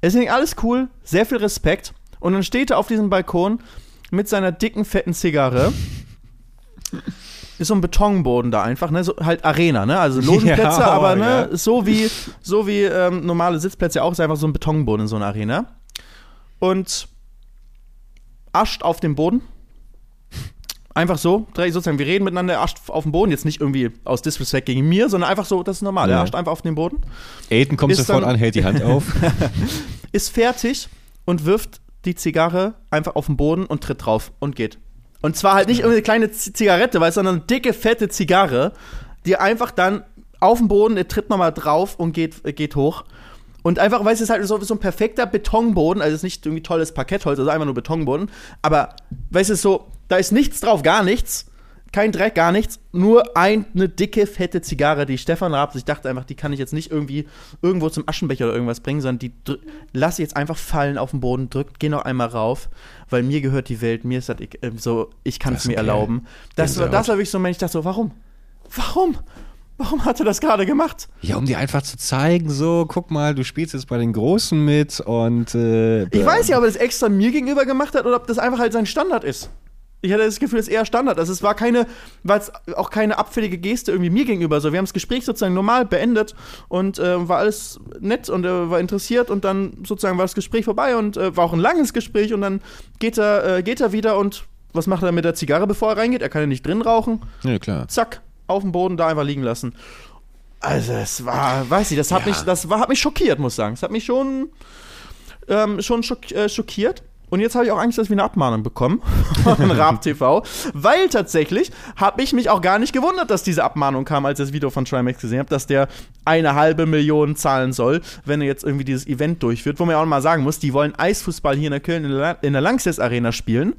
Es ist alles cool, sehr viel Respekt. Und dann steht er auf diesem Balkon mit seiner dicken, fetten Zigarre. ist so ein Betonboden da einfach, ne? So, halt Arena, ne? Also Logenplätze, ja, aber ne, ja. so wie, so wie ähm, normale Sitzplätze auch, ist einfach so ein Betonboden in so einer Arena. Und ascht auf dem Boden. Einfach so, sozusagen, wir reden miteinander, er ascht auf dem Boden, jetzt nicht irgendwie aus Disrespect gegen mir, sondern einfach so, das ist normal, ja. er ascht einfach auf den Boden. Aiden kommt sofort dann, an, hält die Hand auf. ist fertig und wirft die Zigarre einfach auf den Boden und tritt drauf und geht. Und zwar halt nicht irgendeine kleine Zigarette, weißt, sondern eine dicke, fette Zigarre, die einfach dann auf dem Boden, er tritt nochmal drauf und geht, geht hoch. Und einfach, weil es ist halt so, so ein perfekter Betonboden, also es ist nicht irgendwie tolles Parkettholz, also einfach nur Betonboden. Aber, weißt du, so, da ist nichts drauf, gar nichts. Kein Dreck, gar nichts. Nur eine dicke, fette Zigarre, die Stefan Raab, ich dachte einfach, die kann ich jetzt nicht irgendwie irgendwo zum Aschenbecher oder irgendwas bringen, sondern die lasse ich jetzt einfach fallen auf den Boden, drück, geh noch einmal rauf, weil mir gehört die Welt, mir ist das äh, so, ich kann es mir okay. erlauben. Das, war, das war wirklich so, wenn ich dachte so, warum? Warum? Warum hat er das gerade gemacht? Ja, um dir einfach zu zeigen, so, guck mal, du spielst jetzt bei den Großen mit und. Äh, ich weiß ja, ob er das extra mir gegenüber gemacht hat oder ob das einfach halt sein Standard ist. Ich hatte das Gefühl, es ist eher Standard. Also es war keine, war es auch keine abfällige Geste irgendwie mir gegenüber. So, wir haben das Gespräch sozusagen normal beendet und äh, war alles nett und er äh, war interessiert und dann sozusagen war das Gespräch vorbei und äh, war auch ein langes Gespräch und dann geht er, äh, geht er wieder und was macht er mit der Zigarre, bevor er reingeht? Er kann ja nicht drin rauchen. Ja, klar. Zack, auf dem Boden da einfach liegen lassen. Also, es war, weiß ich, das hat, ja. mich, das war, hat mich schockiert, muss ich sagen. Es hat mich schon, ähm, schon schock, äh, schockiert. Und jetzt habe ich auch Angst, dass wir eine Abmahnung bekommen von Raab TV, weil tatsächlich habe ich mich auch gar nicht gewundert, dass diese Abmahnung kam, als ich das Video von Trimax gesehen habe, dass der eine halbe Million zahlen soll, wenn er jetzt irgendwie dieses Event durchführt. Wo man ja auch mal sagen muss, die wollen Eisfußball hier in der Köln in der Langsess Arena spielen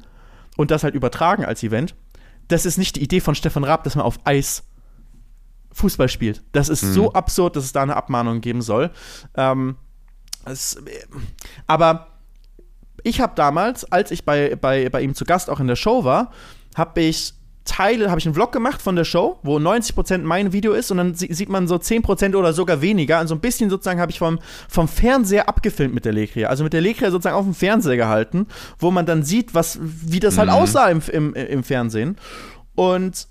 und das halt übertragen als Event das ist nicht die Idee von Stefan Raab, dass man auf Eis Fußball spielt. Das ist mhm. so absurd, dass es da eine Abmahnung geben soll. Ähm, es, aber ich habe damals, als ich bei, bei, bei ihm zu Gast auch in der Show war, habe ich Teile, habe ich einen Vlog gemacht von der Show, wo 90% mein Video ist und dann sieht man so 10% oder sogar weniger. Also ein bisschen sozusagen habe ich vom, vom Fernseher abgefilmt mit der Lekria. Also mit der Lekria sozusagen auf dem Fernseher gehalten, wo man dann sieht, was, wie das halt mhm. aussah im, im, im Fernsehen. Und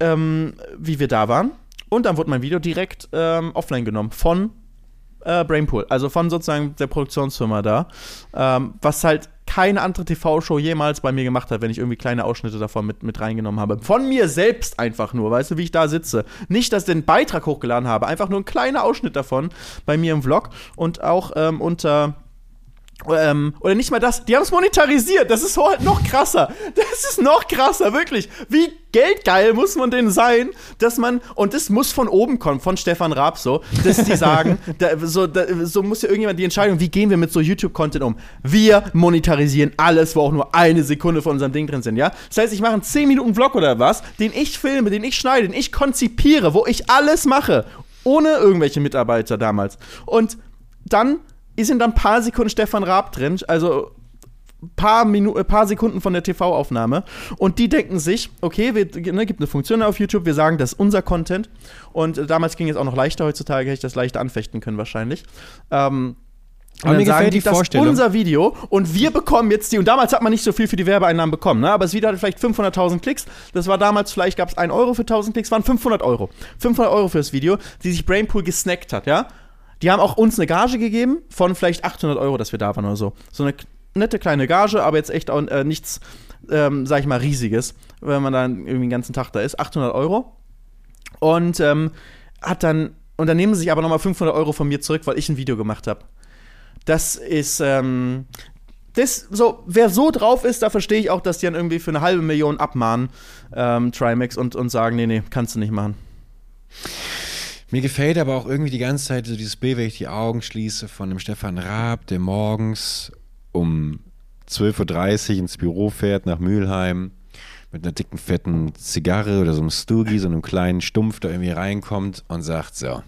ähm, wie wir da waren. Und dann wurde mein Video direkt ähm, offline genommen von äh, Brainpool, also von sozusagen der Produktionsfirma da, ähm, was halt keine andere TV-Show jemals bei mir gemacht hat, wenn ich irgendwie kleine Ausschnitte davon mit, mit reingenommen habe. Von mir selbst einfach nur, weißt du, wie ich da sitze. Nicht, dass ich den Beitrag hochgeladen habe, einfach nur ein kleiner Ausschnitt davon bei mir im Vlog und auch ähm, unter ähm, oder nicht mal das, die haben es monetarisiert. Das ist halt noch krasser. Das ist noch krasser, wirklich. Wie geldgeil muss man denn sein, dass man, und das muss von oben kommen, von Stefan Raab so, dass die sagen, da, so, da, so muss ja irgendjemand die Entscheidung, wie gehen wir mit so YouTube-Content um? Wir monetarisieren alles, wo auch nur eine Sekunde von unserem Ding drin sind, ja? Das heißt, ich mache einen 10 Minuten Vlog oder was, den ich filme, den ich schneide, den ich konzipiere, wo ich alles mache, ohne irgendwelche Mitarbeiter damals. Und dann sind dann ein paar Sekunden Stefan Raab drin, also paar, Minu äh, paar Sekunden von der TV-Aufnahme und die denken sich, okay, wir, ne, gibt eine Funktion auf YouTube, wir sagen, das ist unser Content und äh, damals ging es auch noch leichter, heutzutage hätte ich das leichter anfechten können wahrscheinlich. Ähm, aber mir gefällt die, die. Das ist unser Video und wir bekommen jetzt die, und damals hat man nicht so viel für die Werbeeinnahmen bekommen, ne? aber das Video hatte vielleicht 500.000 Klicks. Das war damals, vielleicht gab es 1 Euro für 1000 Klicks, waren 500 Euro. 500 Euro für das Video, die sich Brainpool gesnackt hat, ja. Die haben auch uns eine Gage gegeben von vielleicht 800 Euro, dass wir da waren oder so. So eine nette kleine Gage, aber jetzt echt auch äh, nichts, ähm, sag ich mal, riesiges, wenn man dann irgendwie den ganzen Tag da ist. 800 Euro. Und ähm, hat dann, und dann nehmen sie sich aber nochmal 500 Euro von mir zurück, weil ich ein Video gemacht habe. Das ist, ähm, das, so, wer so drauf ist, da verstehe ich auch, dass die dann irgendwie für eine halbe Million abmahnen, ähm, Trimax, und, und sagen, nee, nee, kannst du nicht machen. Mir gefällt aber auch irgendwie die ganze Zeit so dieses Bild, wenn ich die Augen schließe, von dem Stefan Raab, der morgens um 12.30 Uhr ins Büro fährt nach Mülheim mit einer dicken, fetten Zigarre oder so einem Stoogie, so einem kleinen Stumpf, da irgendwie reinkommt und sagt so,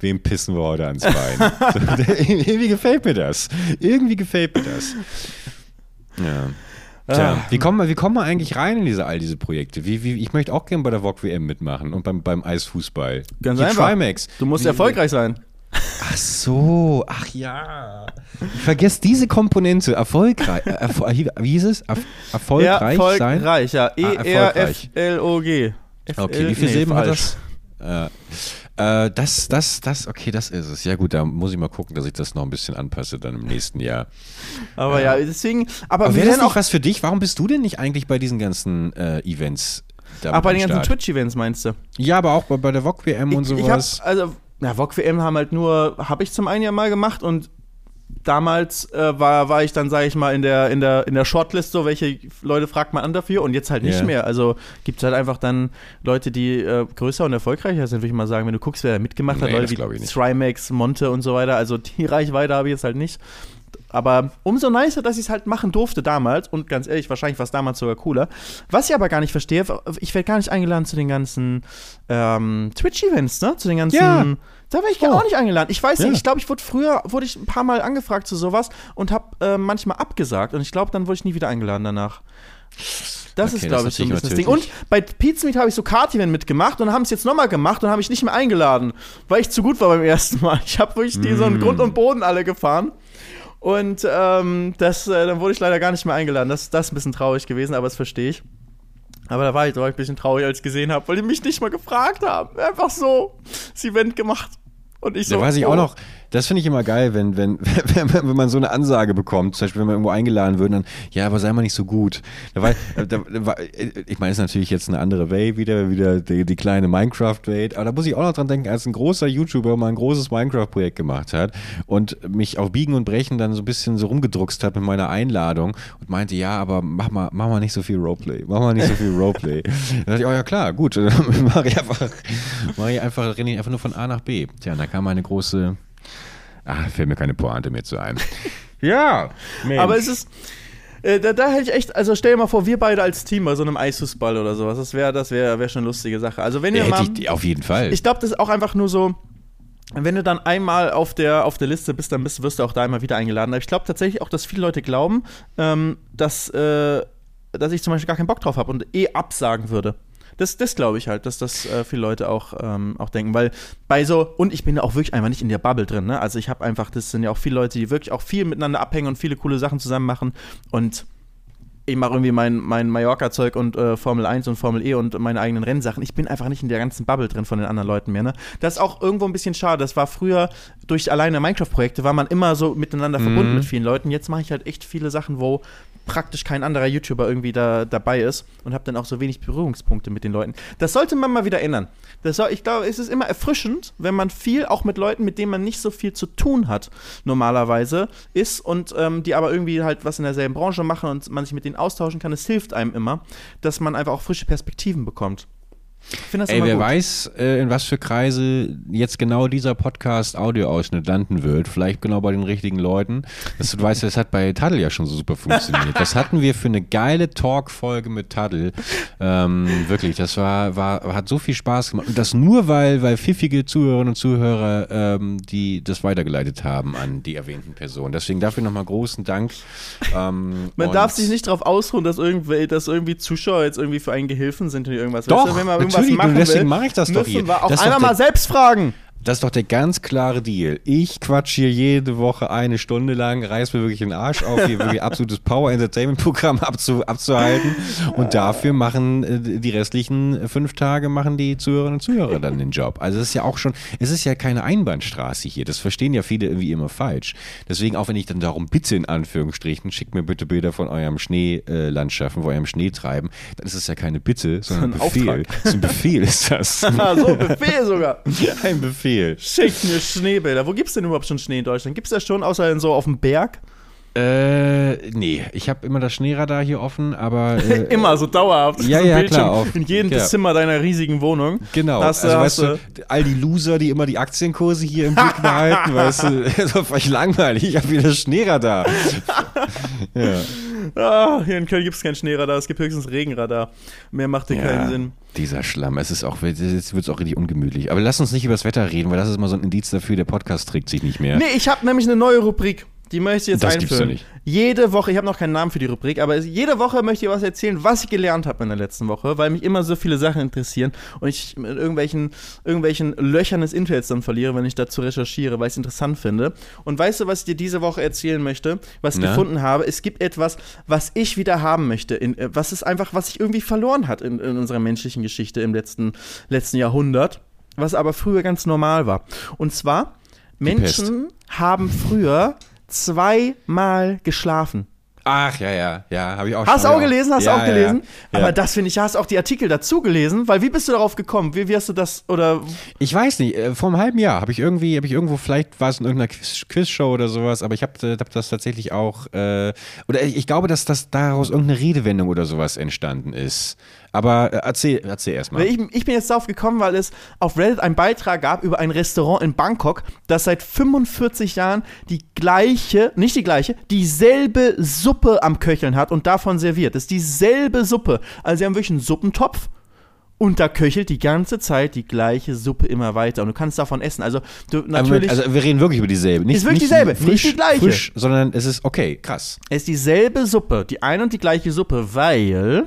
wem pissen wir heute ans Bein? so, irgendwie gefällt mir das. Irgendwie gefällt mir das. Ja. Tja, ah. wie kommen, wir, wie kommen wir eigentlich rein in diese, all diese Projekte? Wie, wie, ich möchte auch gerne bei der VOG WM mitmachen und beim, beim Eisfußball. Ganz Die einfach. Trimax. Du musst wie, erfolgreich sein. Ach so, ach ja. Ich vergesse diese Komponente. Erfolgreich. Äh, erfol wie hieß es? Erf erfolgreich, erfolgreich sein? Erfolgreich, ja. E-R-F-L-O-G. Okay, wie viele Silben hat das? Äh, äh, das, das, das, okay, das ist es. Ja gut, da muss ich mal gucken, dass ich das noch ein bisschen anpasse dann im nächsten Jahr. Aber äh, ja, deswegen, aber, aber wäre das nicht was für dich? Warum bist du denn nicht eigentlich bei diesen ganzen äh, Events? Ach, bei den ganzen Twitch-Events meinst du? Ja, aber auch bei, bei der VOG WM und sowas. Ich hab, also, ja, VOG WM haben halt nur, habe ich zum einen ja mal gemacht und damals äh, war, war ich dann, sage ich mal, in der, in, der, in der Shortlist so, welche Leute fragt man an dafür und jetzt halt nicht yeah. mehr. Also gibt es halt einfach dann Leute, die äh, größer und erfolgreicher sind, würde ich mal sagen. Wenn du guckst, wer da mitgemacht nee, hat, Leute wie Trimax, Monte und so weiter. Also die Reichweite habe ich jetzt halt nicht. Aber umso nicer, dass ich es halt machen durfte damals. Und ganz ehrlich, wahrscheinlich war es damals sogar cooler. Was ich aber gar nicht verstehe, ich werde gar nicht eingeladen zu den ganzen ähm, Twitch-Events, ne? Zu den ganzen. Ja. Da wäre ich oh. auch nicht eingeladen. Ich weiß ja. nicht, ich glaube, ich wurde früher, wurde ich ein paar Mal angefragt zu sowas und habe äh, manchmal abgesagt. Und ich glaube, dann wurde ich nie wieder eingeladen danach. Das okay, ist, glaube ich, so ein bisschen das Ding. Und bei Pizza habe ich so Kart-Event mitgemacht und haben es jetzt nochmal gemacht und habe ich nicht mehr eingeladen, weil ich zu gut war beim ersten Mal. Ich habe wirklich die mm. so einen Grund und Boden alle gefahren. Und ähm, das, äh, dann wurde ich leider gar nicht mehr eingeladen. Das, das ist ein bisschen traurig gewesen, aber das verstehe ich. Aber da war ich, da war ich ein bisschen traurig, als ich gesehen habe, weil die mich nicht mal gefragt haben. Einfach so das Event gemacht. Und ich so. Da weiß ich oh. auch noch, das finde ich immer geil, wenn, wenn, wenn, wenn, man so eine Ansage bekommt, zum Beispiel, wenn man irgendwo eingeladen wird, dann, ja, aber sei mal nicht so gut. Da war, da, da war, ich meine, es ist natürlich jetzt eine andere Welt wieder, wieder die, die kleine Minecraft-Welt, aber da muss ich auch noch dran denken, als ein großer YouTuber mal ein großes Minecraft-Projekt gemacht hat und mich auf Biegen und Brechen dann so ein bisschen so rumgedruckst hat mit meiner Einladung und meinte, ja, aber mach mal, mach mal nicht so viel Roleplay, mach mal nicht so viel Roleplay. da dachte ich, oh ja klar, gut, dann mache ich einfach, mache ich einfach, renne ich einfach nur von A nach B. Tja, und da kam eine große Ah, fällt mir keine Pointe mehr zu ein. ja, Mensch. Aber es ist. Äh, da, da hätte ich echt, also stell dir mal vor, wir beide als Team bei so einem Eisfußball oder sowas. Das wäre das wär, wär schon eine lustige Sache. Also wenn ihr ja, mal. Ich, auf jeden Fall. Ich glaube, das ist auch einfach nur so. wenn du dann einmal auf der, auf der Liste bist, dann bist, wirst du auch da immer wieder eingeladen. Aber ich glaube tatsächlich auch, dass viele Leute glauben, ähm, dass, äh, dass ich zum Beispiel gar keinen Bock drauf habe und eh absagen würde. Das, das glaube ich halt, dass das äh, viele Leute auch, ähm, auch denken, weil bei so, und ich bin ja auch wirklich einfach nicht in der Bubble drin, ne? Also ich habe einfach, das sind ja auch viele Leute, die wirklich auch viel miteinander abhängen und viele coole Sachen zusammen machen und ich mache irgendwie mein, mein Mallorca-Zeug und äh, Formel 1 und Formel E und meine eigenen Rennsachen. Ich bin einfach nicht in der ganzen Bubble drin von den anderen Leuten mehr. Ne? Das ist auch irgendwo ein bisschen schade. Das war früher durch alleine Minecraft-Projekte, war man immer so miteinander verbunden Mhm. mit vielen Leuten. Jetzt mache ich halt echt viele Sachen, wo praktisch kein anderer YouTuber irgendwie da dabei ist und habe dann auch so wenig Berührungspunkte mit den Leuten. Das sollte man mal wieder ändern. Das soll, ich glaube, es ist immer erfrischend, wenn man viel auch mit Leuten, mit denen man nicht so viel zu tun hat, normalerweise ist und ähm, die aber irgendwie halt was in derselben Branche machen und man sich mit denen austauschen kann. Es hilft einem immer, dass man einfach auch frische Perspektiven bekommt. Ich finde das Ey, immer wer gut. weiß, äh, in was für Kreise jetzt genau dieser Podcast Audioausschnitt landen wird. Vielleicht genau bei den richtigen Leuten. Das, du weißt, das hat bei Taddel ja schon so super funktioniert. Das hatten wir für eine geile Talk-Folge mit Taddel. Ähm, wirklich, das war, war, hat so viel Spaß gemacht. Und das nur, weil, weil pfiffige Zuhörerinnen und Zuhörer ähm, die das weitergeleitet haben an die erwähnten Personen. Deswegen dafür nochmal großen Dank. Ähm, Man und- darf sich nicht darauf ausruhen, dass irgendwie, dass irgendwie Zuschauer jetzt irgendwie für einen Gehilfen sind oder irgendwas. Doch, weißt du, natürlich, machen deswegen will, mache ich das doch müssen hier. wir auch Das einmal mal selbst fragen. Das ist doch der ganz klare Deal. Ich quatsch hier jede Woche eine Stunde lang, reiß mir wirklich den Arsch auf, hier wirklich absolutes Power-Entertainment-Programm abzu, abzuhalten. Und dafür machen äh, die restlichen fünf Tage machen die Zuhörerinnen und Zuhörer dann den Job. Also es ist ja auch schon, es ist ja keine Einbahnstraße hier. Das verstehen ja viele irgendwie immer falsch. Deswegen, auch wenn ich dann darum bitte, in Anführungsstrichen, schickt mir bitte Bilder von eurem Schneelandschaften, von eurem Schneetreiben, dann ist es ja keine Bitte, sondern ein Ein Befehl. Auftrag. Das ist ein Befehl, ist das. So, Befehl sogar. Ein Befehl. Schickt mir Schneebilder. Wo gibt's denn überhaupt schon Schnee in Deutschland? Gibt's das schon, außer in so auf dem Berg? Äh, nee, ich habe immer das Schneeradar hier offen, aber. Äh, Immer so dauerhaft. Ja, so ja, Bildschirm klar, auf- In jedem ja. Zimmer deiner riesigen Wohnung. Genau, Hast du- also hast weißt du, all die Loser, die immer die Aktienkurse hier im Blick behalten, weißt du, das ist völlig langweilig, ich habe wieder das Schneeradar. ja. Ah, hier in Köln gibt's kein Schneeradar, es gibt höchstens Regenradar. Mehr macht hier keinen Sinn. Dieser Schlamm, es ist auch, jetzt wird es auch richtig ungemütlich. Aber lass uns nicht über das Wetter reden, weil das ist immer so ein Indiz dafür, der Podcast trägt sich nicht mehr. Nee, ich habe nämlich eine neue Rubrik. Die möchte ich jetzt Das gibt's einführen. doch nicht. Jede Woche, ich habe noch keinen Namen für die Rubrik, aber jede Woche möchte ich was erzählen, was ich gelernt habe in der letzten Woche, weil mich immer so viele Sachen interessieren und ich mit irgendwelchen, irgendwelchen Löchern des Internets dann verliere, wenn ich dazu recherchiere, weil ich es interessant finde. Und weißt du, was ich dir diese Woche erzählen möchte, was ich Na? gefunden habe? Es gibt etwas, was ich wieder haben möchte, in, äh, was es einfach, was sich irgendwie verloren hat in, in unserer menschlichen Geschichte im letzten, letzten Jahrhundert, was aber früher ganz normal war. Und zwar, Menschen haben früher zweimal geschlafen. Ach, ja, ja, ja, habe ich auch Hast du schon. auch gelesen? Hast du ja, auch gelesen? Ja, Aber das finde ich, hast du auch die Artikel dazu gelesen? Weil wie bist du darauf gekommen? Wie, wie hast du das oder Ich weiß nicht, äh, vor einem halben Jahr habe ich irgendwie, habe ich irgendwo, vielleicht war es in irgendeiner Quiz- Quizshow oder sowas, aber ich habe hab das tatsächlich auch, äh, oder ich, ich glaube, dass das daraus irgendeine Redewendung oder sowas entstanden ist. Aber äh, erzähl, erzähl erstmal. Ich, ich bin jetzt darauf gekommen, weil es auf Reddit einen Beitrag gab über ein Restaurant in Bangkok, das seit 45 Jahren die gleiche, nicht die gleiche, dieselbe Suppe am Köcheln hat und davon serviert. Das ist dieselbe Suppe. Also sie haben wirklich einen Suppentopf und da köchelt die ganze Zeit die gleiche Suppe immer weiter und du kannst davon essen. Also du natürlich also wir reden wirklich über dieselbe. Nicht, Ist wirklich nicht dieselbe, nicht frisch, die gleiche. Frisch, sondern es ist okay, krass. Es ist dieselbe Suppe, die eine und die gleiche Suppe, weil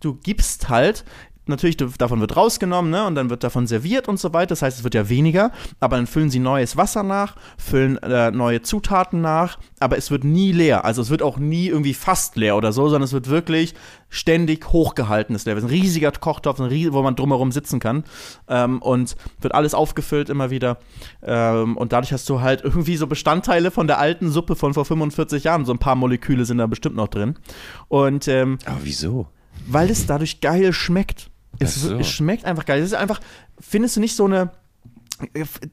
du gibst halt, natürlich davon wird rausgenommen, ne, und dann wird davon serviert und so weiter, das heißt, es wird ja weniger, aber dann füllen sie neues Wasser nach, füllen äh, neue Zutaten nach, aber es wird nie leer, also es wird auch nie irgendwie fast leer oder so, sondern es wird wirklich ständig hochgehalten, das Level. Es ist ein riesiger Kochtopf, ein ries- wo man drumherum sitzen kann ähm, und wird alles aufgefüllt immer wieder. Ähm, und dadurch hast du halt irgendwie so Bestandteile von der alten Suppe von vor 45 Jahren, so ein paar Moleküle sind da bestimmt noch drin. Und ähm, Aber wieso? Weil es dadurch geil schmeckt. Es, so. es schmeckt einfach geil. Es ist einfach, findest du nicht so eine.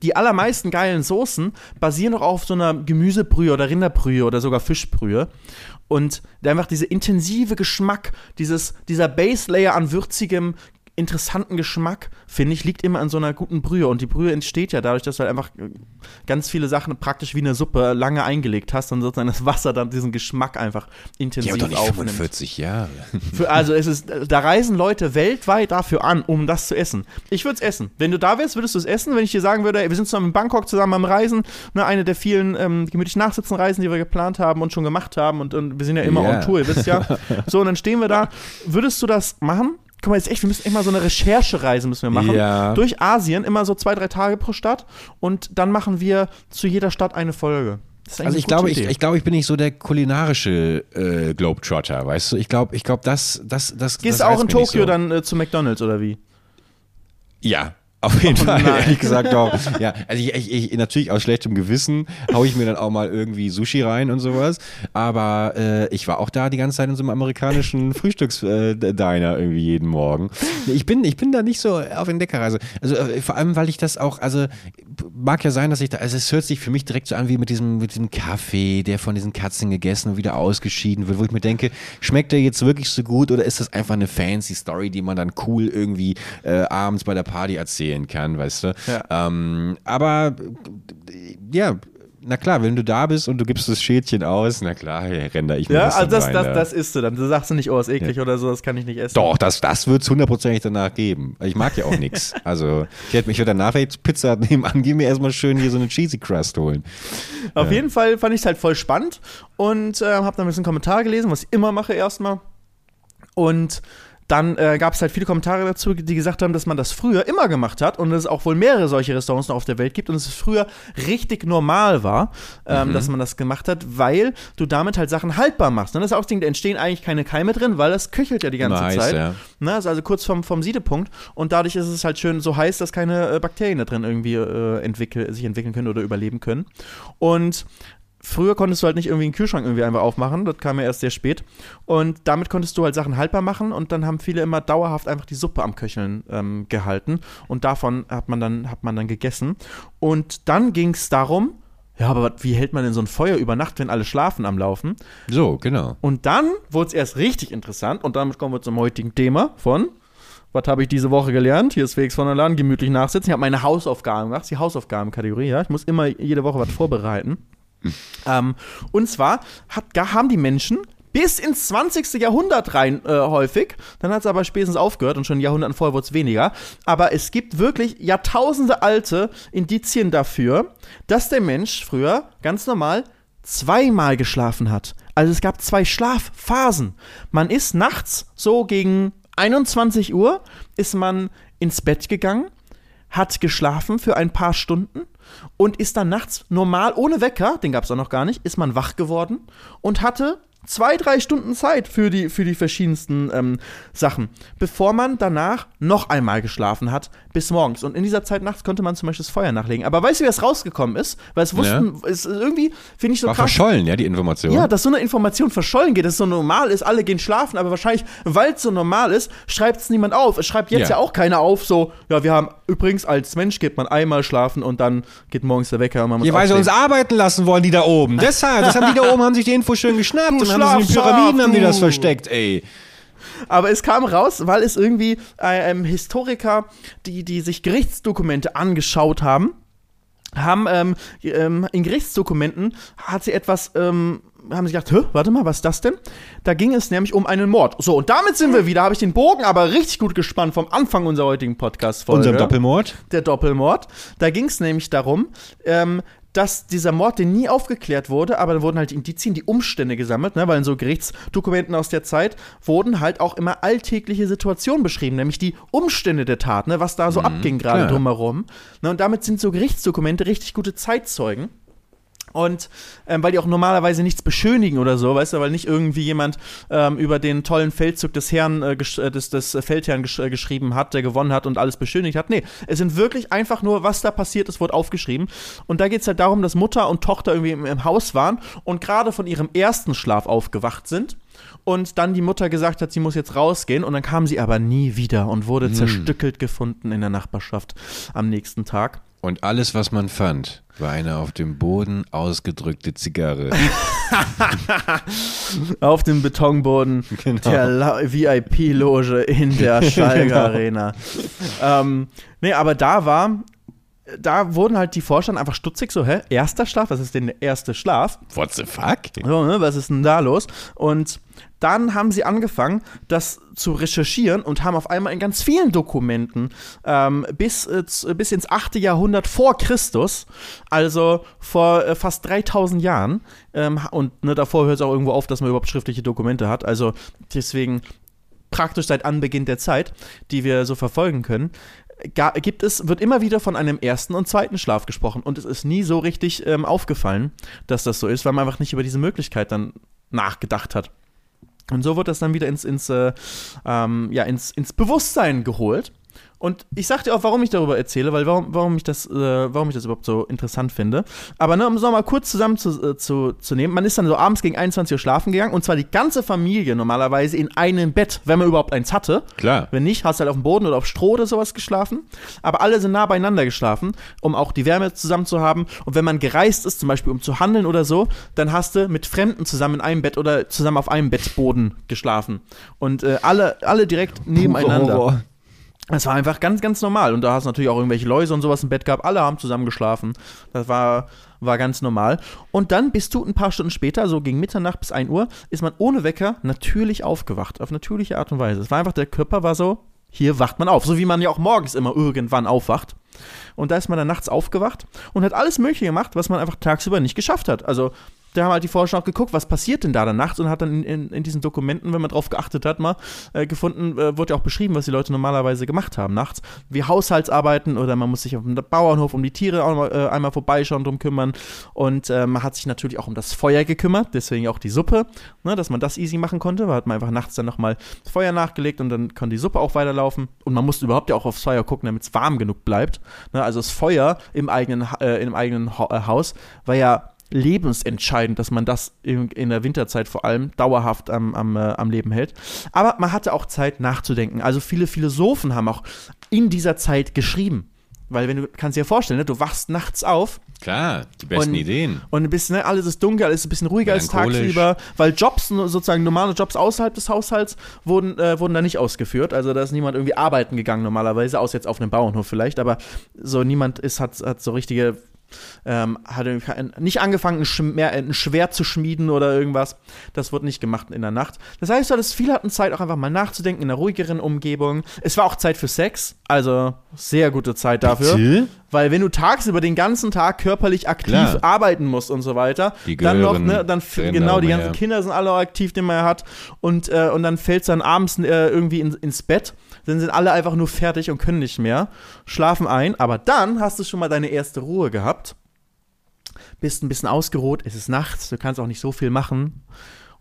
Die allermeisten geilen Soßen basieren doch auf so einer Gemüsebrühe oder Rinderbrühe oder sogar Fischbrühe. Und der einfach dieser intensive Geschmack, dieses, dieser Base Layer an würzigem interessanten Geschmack, finde ich, liegt immer an so einer guten Brühe. Und die Brühe entsteht ja dadurch, dass du halt einfach äh, ganz viele Sachen praktisch wie eine Suppe lange eingelegt hast und sozusagen das Wasser dann diesen Geschmack einfach intensiv Ja, doch nicht aufnimmt. 45 Jahre. Für, also es ist, da reisen Leute weltweit dafür an, um das zu essen. Ich würde es essen. Wenn du da wärst, würdest du es essen. Wenn ich dir sagen würde, ey, wir sind zusammen in Bangkok zusammen am Reisen, ne, eine der vielen ähm, gemütlich Nachsitzenreisen, die wir geplant haben und schon gemacht haben und, und wir sind ja immer Ja. on Tour, ihr wisst ja. So, und dann stehen wir da. Würdest du das machen? Guck mal, jetzt echt, wir müssen echt mal so eine Recherchereise müssen wir machen. Ja. Durch Asien, immer so zwei, drei Tage pro Stadt. Und dann machen wir zu jeder Stadt eine Folge. Also ich glaube, ich, ich glaube, ich bin nicht so der kulinarische äh, Globetrotter, weißt du? Ich glaube, ich glaube, das, das, das. Gehst das du auch in Tokio so. dann äh, zu McDonalds oder wie? Ja. Auf jeden Oh Fall, nein. ehrlich gesagt auch. Ja, also ich, ich, ich natürlich aus schlechtem Gewissen haue ich mir dann auch mal irgendwie Sushi rein und sowas. Aber äh, ich war auch da die ganze Zeit in so einem amerikanischen Frühstücksdiner irgendwie jeden Morgen. Ich bin, ich bin da nicht so auf Entdeckerreise. Also äh, vor allem, weil ich das auch, also mag ja sein, dass ich da, also es hört sich für mich direkt so an wie mit diesem, mit diesem Kaffee, der von diesen Katzen gegessen und wieder ausgeschieden wird, wo ich mir denke, schmeckt der jetzt wirklich so gut oder ist das einfach eine fancy Story, die man dann cool irgendwie äh, abends bei der Party erzählen kann, weißt du? Ja. Ähm, aber ja, na klar, wenn du da bist und du gibst das Schädchen aus, na klar, render ich mir Ja, das also das, rein, das, ja. das isst du dann. Du sagst du nicht, oh, ist eklig oder so, das kann ich nicht essen. Doch, das, das wird es hundertprozentig danach geben. Ich mag ja auch nichts. Also, ich hätte mich danach vielleicht Pizza nebenan, geh mir erstmal schön hier so eine Cheesy Crust holen. Auf jeden Fall fand ich es halt voll spannend und äh, habe dann ein bisschen Kommentare gelesen, was ich immer mache erstmal. Und dann äh, gab es halt viele Kommentare dazu, die gesagt haben, dass man das früher immer gemacht hat und es auch wohl mehrere solche Restaurants noch auf der Welt gibt und es früher richtig normal war, ähm, dass man das gemacht hat, weil du damit halt Sachen haltbar machst. Und das ist auch das Ding, da entstehen eigentlich keine Keime drin, weil das köchelt ja die ganze heiß, Zeit. ja. Ne, ist also kurz vom, vom Siedepunkt und dadurch ist es halt schön so heiß, dass keine äh, Bakterien da drin irgendwie äh, entwickel, sich entwickeln können oder überleben können. Und früher konntest du halt nicht irgendwie einen Kühlschrank irgendwie einfach aufmachen, das kam ja erst sehr spät. Und damit konntest du halt Sachen haltbar machen und dann haben viele immer dauerhaft einfach die Suppe am Köcheln ähm, gehalten und davon hat man dann, hat man dann gegessen. Und dann ging es darum, ja, aber wie hält man denn so ein Feuer über Nacht, wenn alle schlafen am Laufen? So, genau. Und dann wurde es erst richtig interessant und damit kommen wir zum heutigen Thema von was habe ich diese Woche gelernt? Hier ist Felix von der Laden, gemütlich nachsitzen. Ich habe meine Hausaufgaben gemacht, die Hausaufgabenkategorie, ja. Ich muss immer jede Woche was vorbereiten. Ähm, und zwar hat, haben die Menschen bis ins 20. Jahrhundert rein äh, häufig. Dann hat es aber spätestens aufgehört und schon Jahrhunderten vorher wurde es weniger. Aber es gibt wirklich Jahrtausende alte Indizien dafür, dass der Mensch früher ganz normal zweimal geschlafen hat. Also es gab zwei Schlafphasen. Man ist nachts so gegen 21 Uhr ist man ins Bett gegangen, hat geschlafen für ein paar Stunden und ist dann nachts normal ohne Wecker, den gab es auch noch gar nicht, ist man wach geworden und hatte zwei, drei Stunden Zeit für die, für die verschiedensten ähm, Sachen, bevor man danach noch einmal geschlafen hat bis morgens. Und in dieser Zeit nachts konnte man zum Beispiel das Feuer nachlegen. Aber weißt du, wie das rausgekommen ist? Weil es wussten, es ist irgendwie, finde ich so War krass. verschollen, ja, die Information. Ja, dass so eine Information verschollen geht, dass es so normal ist, alle gehen schlafen, aber wahrscheinlich, weil es so normal ist, schreibt es niemand auf. Es schreibt jetzt ja. Ja. auch keiner auf, so, ja, wir haben übrigens als Mensch geht man einmal schlafen und dann geht morgens der Wecker und man muss Ja, weil sie uns arbeiten lassen wollen, die da oben. Deshalb, das haben die da oben, haben sich die Info schön geschnappt Du haben sie in den Pyramiden haben die das versteckt, ey. Aber es kam raus, weil es irgendwie äh, ähm, Historiker, die, die sich Gerichtsdokumente angeschaut haben, haben ähm, ähm, in Gerichtsdokumenten hat sie etwas, ähm, haben sie gedacht, Hä, warte mal, was ist das denn? Da ging es nämlich um einen Mord. So, und damit sind wir wieder, habe ich den Bogen aber richtig gut gespannt vom Anfang unserer heutigen Podcast-Folge. Unserem Doppelmord. Der Doppelmord. Da ging es nämlich darum, ähm, dass dieser Mord, der nie aufgeklärt wurde, aber da wurden halt Indizien, die Umstände gesammelt, ne, weil in so Gerichtsdokumenten aus der Zeit wurden halt auch immer alltägliche Situationen beschrieben, nämlich die Umstände der Tat, ne, was da so abging gerade drumherum. Ne, und damit sind so Gerichtsdokumente richtig gute Zeitzeugen. Und ähm, weil die auch normalerweise nichts beschönigen oder so, weißt du, weil nicht irgendwie jemand ähm, über den tollen Feldzug des Herrn, äh, äh, des, des Feldherrn gesch äh, geschrieben hat, der gewonnen hat und alles beschönigt hat. Nee, es sind wirklich einfach nur, was da passiert ist, wurde aufgeschrieben. Und da geht es halt darum, dass Mutter und Tochter irgendwie im, im Haus waren und gerade von ihrem ersten Schlaf aufgewacht sind. Und dann die Mutter gesagt hat, sie muss jetzt rausgehen. Und dann kam sie aber nie wieder und wurde zerstückelt gefunden in der Nachbarschaft am nächsten Tag. Und alles, was man fand, war eine auf dem Boden ausgedrückte Zigarre. Auf dem Betonboden Genau. der VIP-Loge in der Schalke Genau. Arena. Ähm, nee, aber da war, da wurden halt die Vorstand einfach stutzig, so, hä, erster Schlaf, was ist denn der erste Schlaf? What the fuck? So, ne, was ist denn da los? Und dann haben sie angefangen, das zu recherchieren und haben auf einmal in ganz vielen Dokumenten ähm, bis, äh, z- bis ins 8. Jahrhundert vor Christus, also vor äh, fast 3000 Jahren, ähm, und ne, davor hört es auch irgendwo auf, dass man überhaupt schriftliche Dokumente hat, also deswegen praktisch seit Anbeginn der Zeit, die wir so verfolgen können, gibt es, wird immer wieder von einem ersten und zweiten Schlaf gesprochen. Und es ist nie so richtig ähm, aufgefallen, dass das so ist, weil man einfach nicht über diese Möglichkeit dann nachgedacht hat. Und so wird das dann wieder ins, ins, äh, ähm, ja, ins, ins Bewusstsein geholt. Und ich sag dir auch, warum ich darüber erzähle, weil warum, warum, ich, das, äh, warum ich das überhaupt so interessant finde. Aber ne, um es nochmal kurz zusammen zu, äh, zu, zu nehmen, man ist dann so abends gegen 21 Uhr schlafen gegangen und zwar die ganze Familie normalerweise in einem Bett, wenn man überhaupt eins hatte. Klar. Wenn nicht, hast du halt auf dem Boden oder auf Stroh oder sowas geschlafen. Aber alle sind nah beieinander geschlafen, um auch die Wärme zusammen zu haben. Und wenn man gereist ist, zum Beispiel um zu handeln oder so, dann hast du mit Fremden zusammen in einem Bett oder zusammen auf einem Bettboden geschlafen. Und äh, alle, alle direkt nebeneinander. Horror. Das war einfach ganz, ganz normal. Und da hast du natürlich auch irgendwelche Läuse und sowas im Bett gehabt. Alle haben zusammen geschlafen. Das war, war ganz normal. Und dann bist du ein paar Stunden später, so gegen Mitternacht bis 1 Uhr, ist man ohne Wecker natürlich aufgewacht. Auf natürliche Art und Weise. Es war einfach, der Körper war so, hier wacht man auf. So wie man ja auch morgens immer irgendwann aufwacht. Und da ist man dann nachts aufgewacht und hat alles Mögliche gemacht, was man einfach tagsüber nicht geschafft hat. Also da haben halt die Forscher auch geguckt, was passiert denn da dann nachts und hat dann in, in, in diesen Dokumenten, wenn man drauf geachtet hat, mal äh, gefunden, äh, wurde ja auch beschrieben, was die Leute normalerweise gemacht haben nachts. Wie Haushaltsarbeiten oder man muss sich auf dem Bauernhof um die Tiere auch mal, äh, einmal vorbeischauen, drum kümmern. Und äh, man hat sich natürlich auch um das Feuer gekümmert, deswegen auch die Suppe, ne, dass man das easy machen konnte. Da hat man einfach nachts dann nochmal das Feuer nachgelegt und dann konnte die Suppe auch weiterlaufen. Und man musste überhaupt ja auch aufs Feuer gucken, damit es warm genug bleibt. Ne, also das Feuer im eigenen, äh, im eigenen Ha- äh, Haus war ja lebensentscheidend, dass man das in, in der Winterzeit vor allem dauerhaft am, am, äh, am Leben hält. Aber man hatte auch Zeit nachzudenken. Also viele Philosophen haben auch in dieser Zeit geschrieben. Weil wenn du kannst dir ja vorstellen, ne, du wachst nachts auf Klar, die besten Und- Ideen. und ein bisschen, ne, alles ist dunkel, alles ist ein bisschen ruhiger als tagsüber, weil Jobs, so- sozusagen normale Jobs außerhalb des Haushalts, wurden, äh, wurden da nicht ausgeführt. Also da ist niemand irgendwie arbeiten gegangen normalerweise, außer jetzt auf einem Bauernhof vielleicht, aber so niemand ist, hat, hat so richtige, ähm, hat nicht angefangen, ein, Schwert zu schmieden oder irgendwas. Das wurde nicht gemacht in der Nacht. Das heißt, dass viele hatten Zeit, auch einfach mal nachzudenken in einer ruhigeren Umgebung. Es war auch Zeit für Sex, also sehr gute Zeit dafür. Bitte? Weil wenn du tagsüber den ganzen Tag körperlich aktiv Klar. arbeiten musst und so weiter, dann noch, ne, dann genau, die ganzen umher. Kinder sind alle aktiv, die man hat und, äh, und dann fällst dann abends äh, irgendwie in, ins Bett, dann sind alle einfach nur fertig und können nicht mehr, schlafen ein, aber dann hast du schon mal deine erste Ruhe gehabt, bist ein bisschen ausgeruht, es ist nachts, du kannst auch nicht so viel machen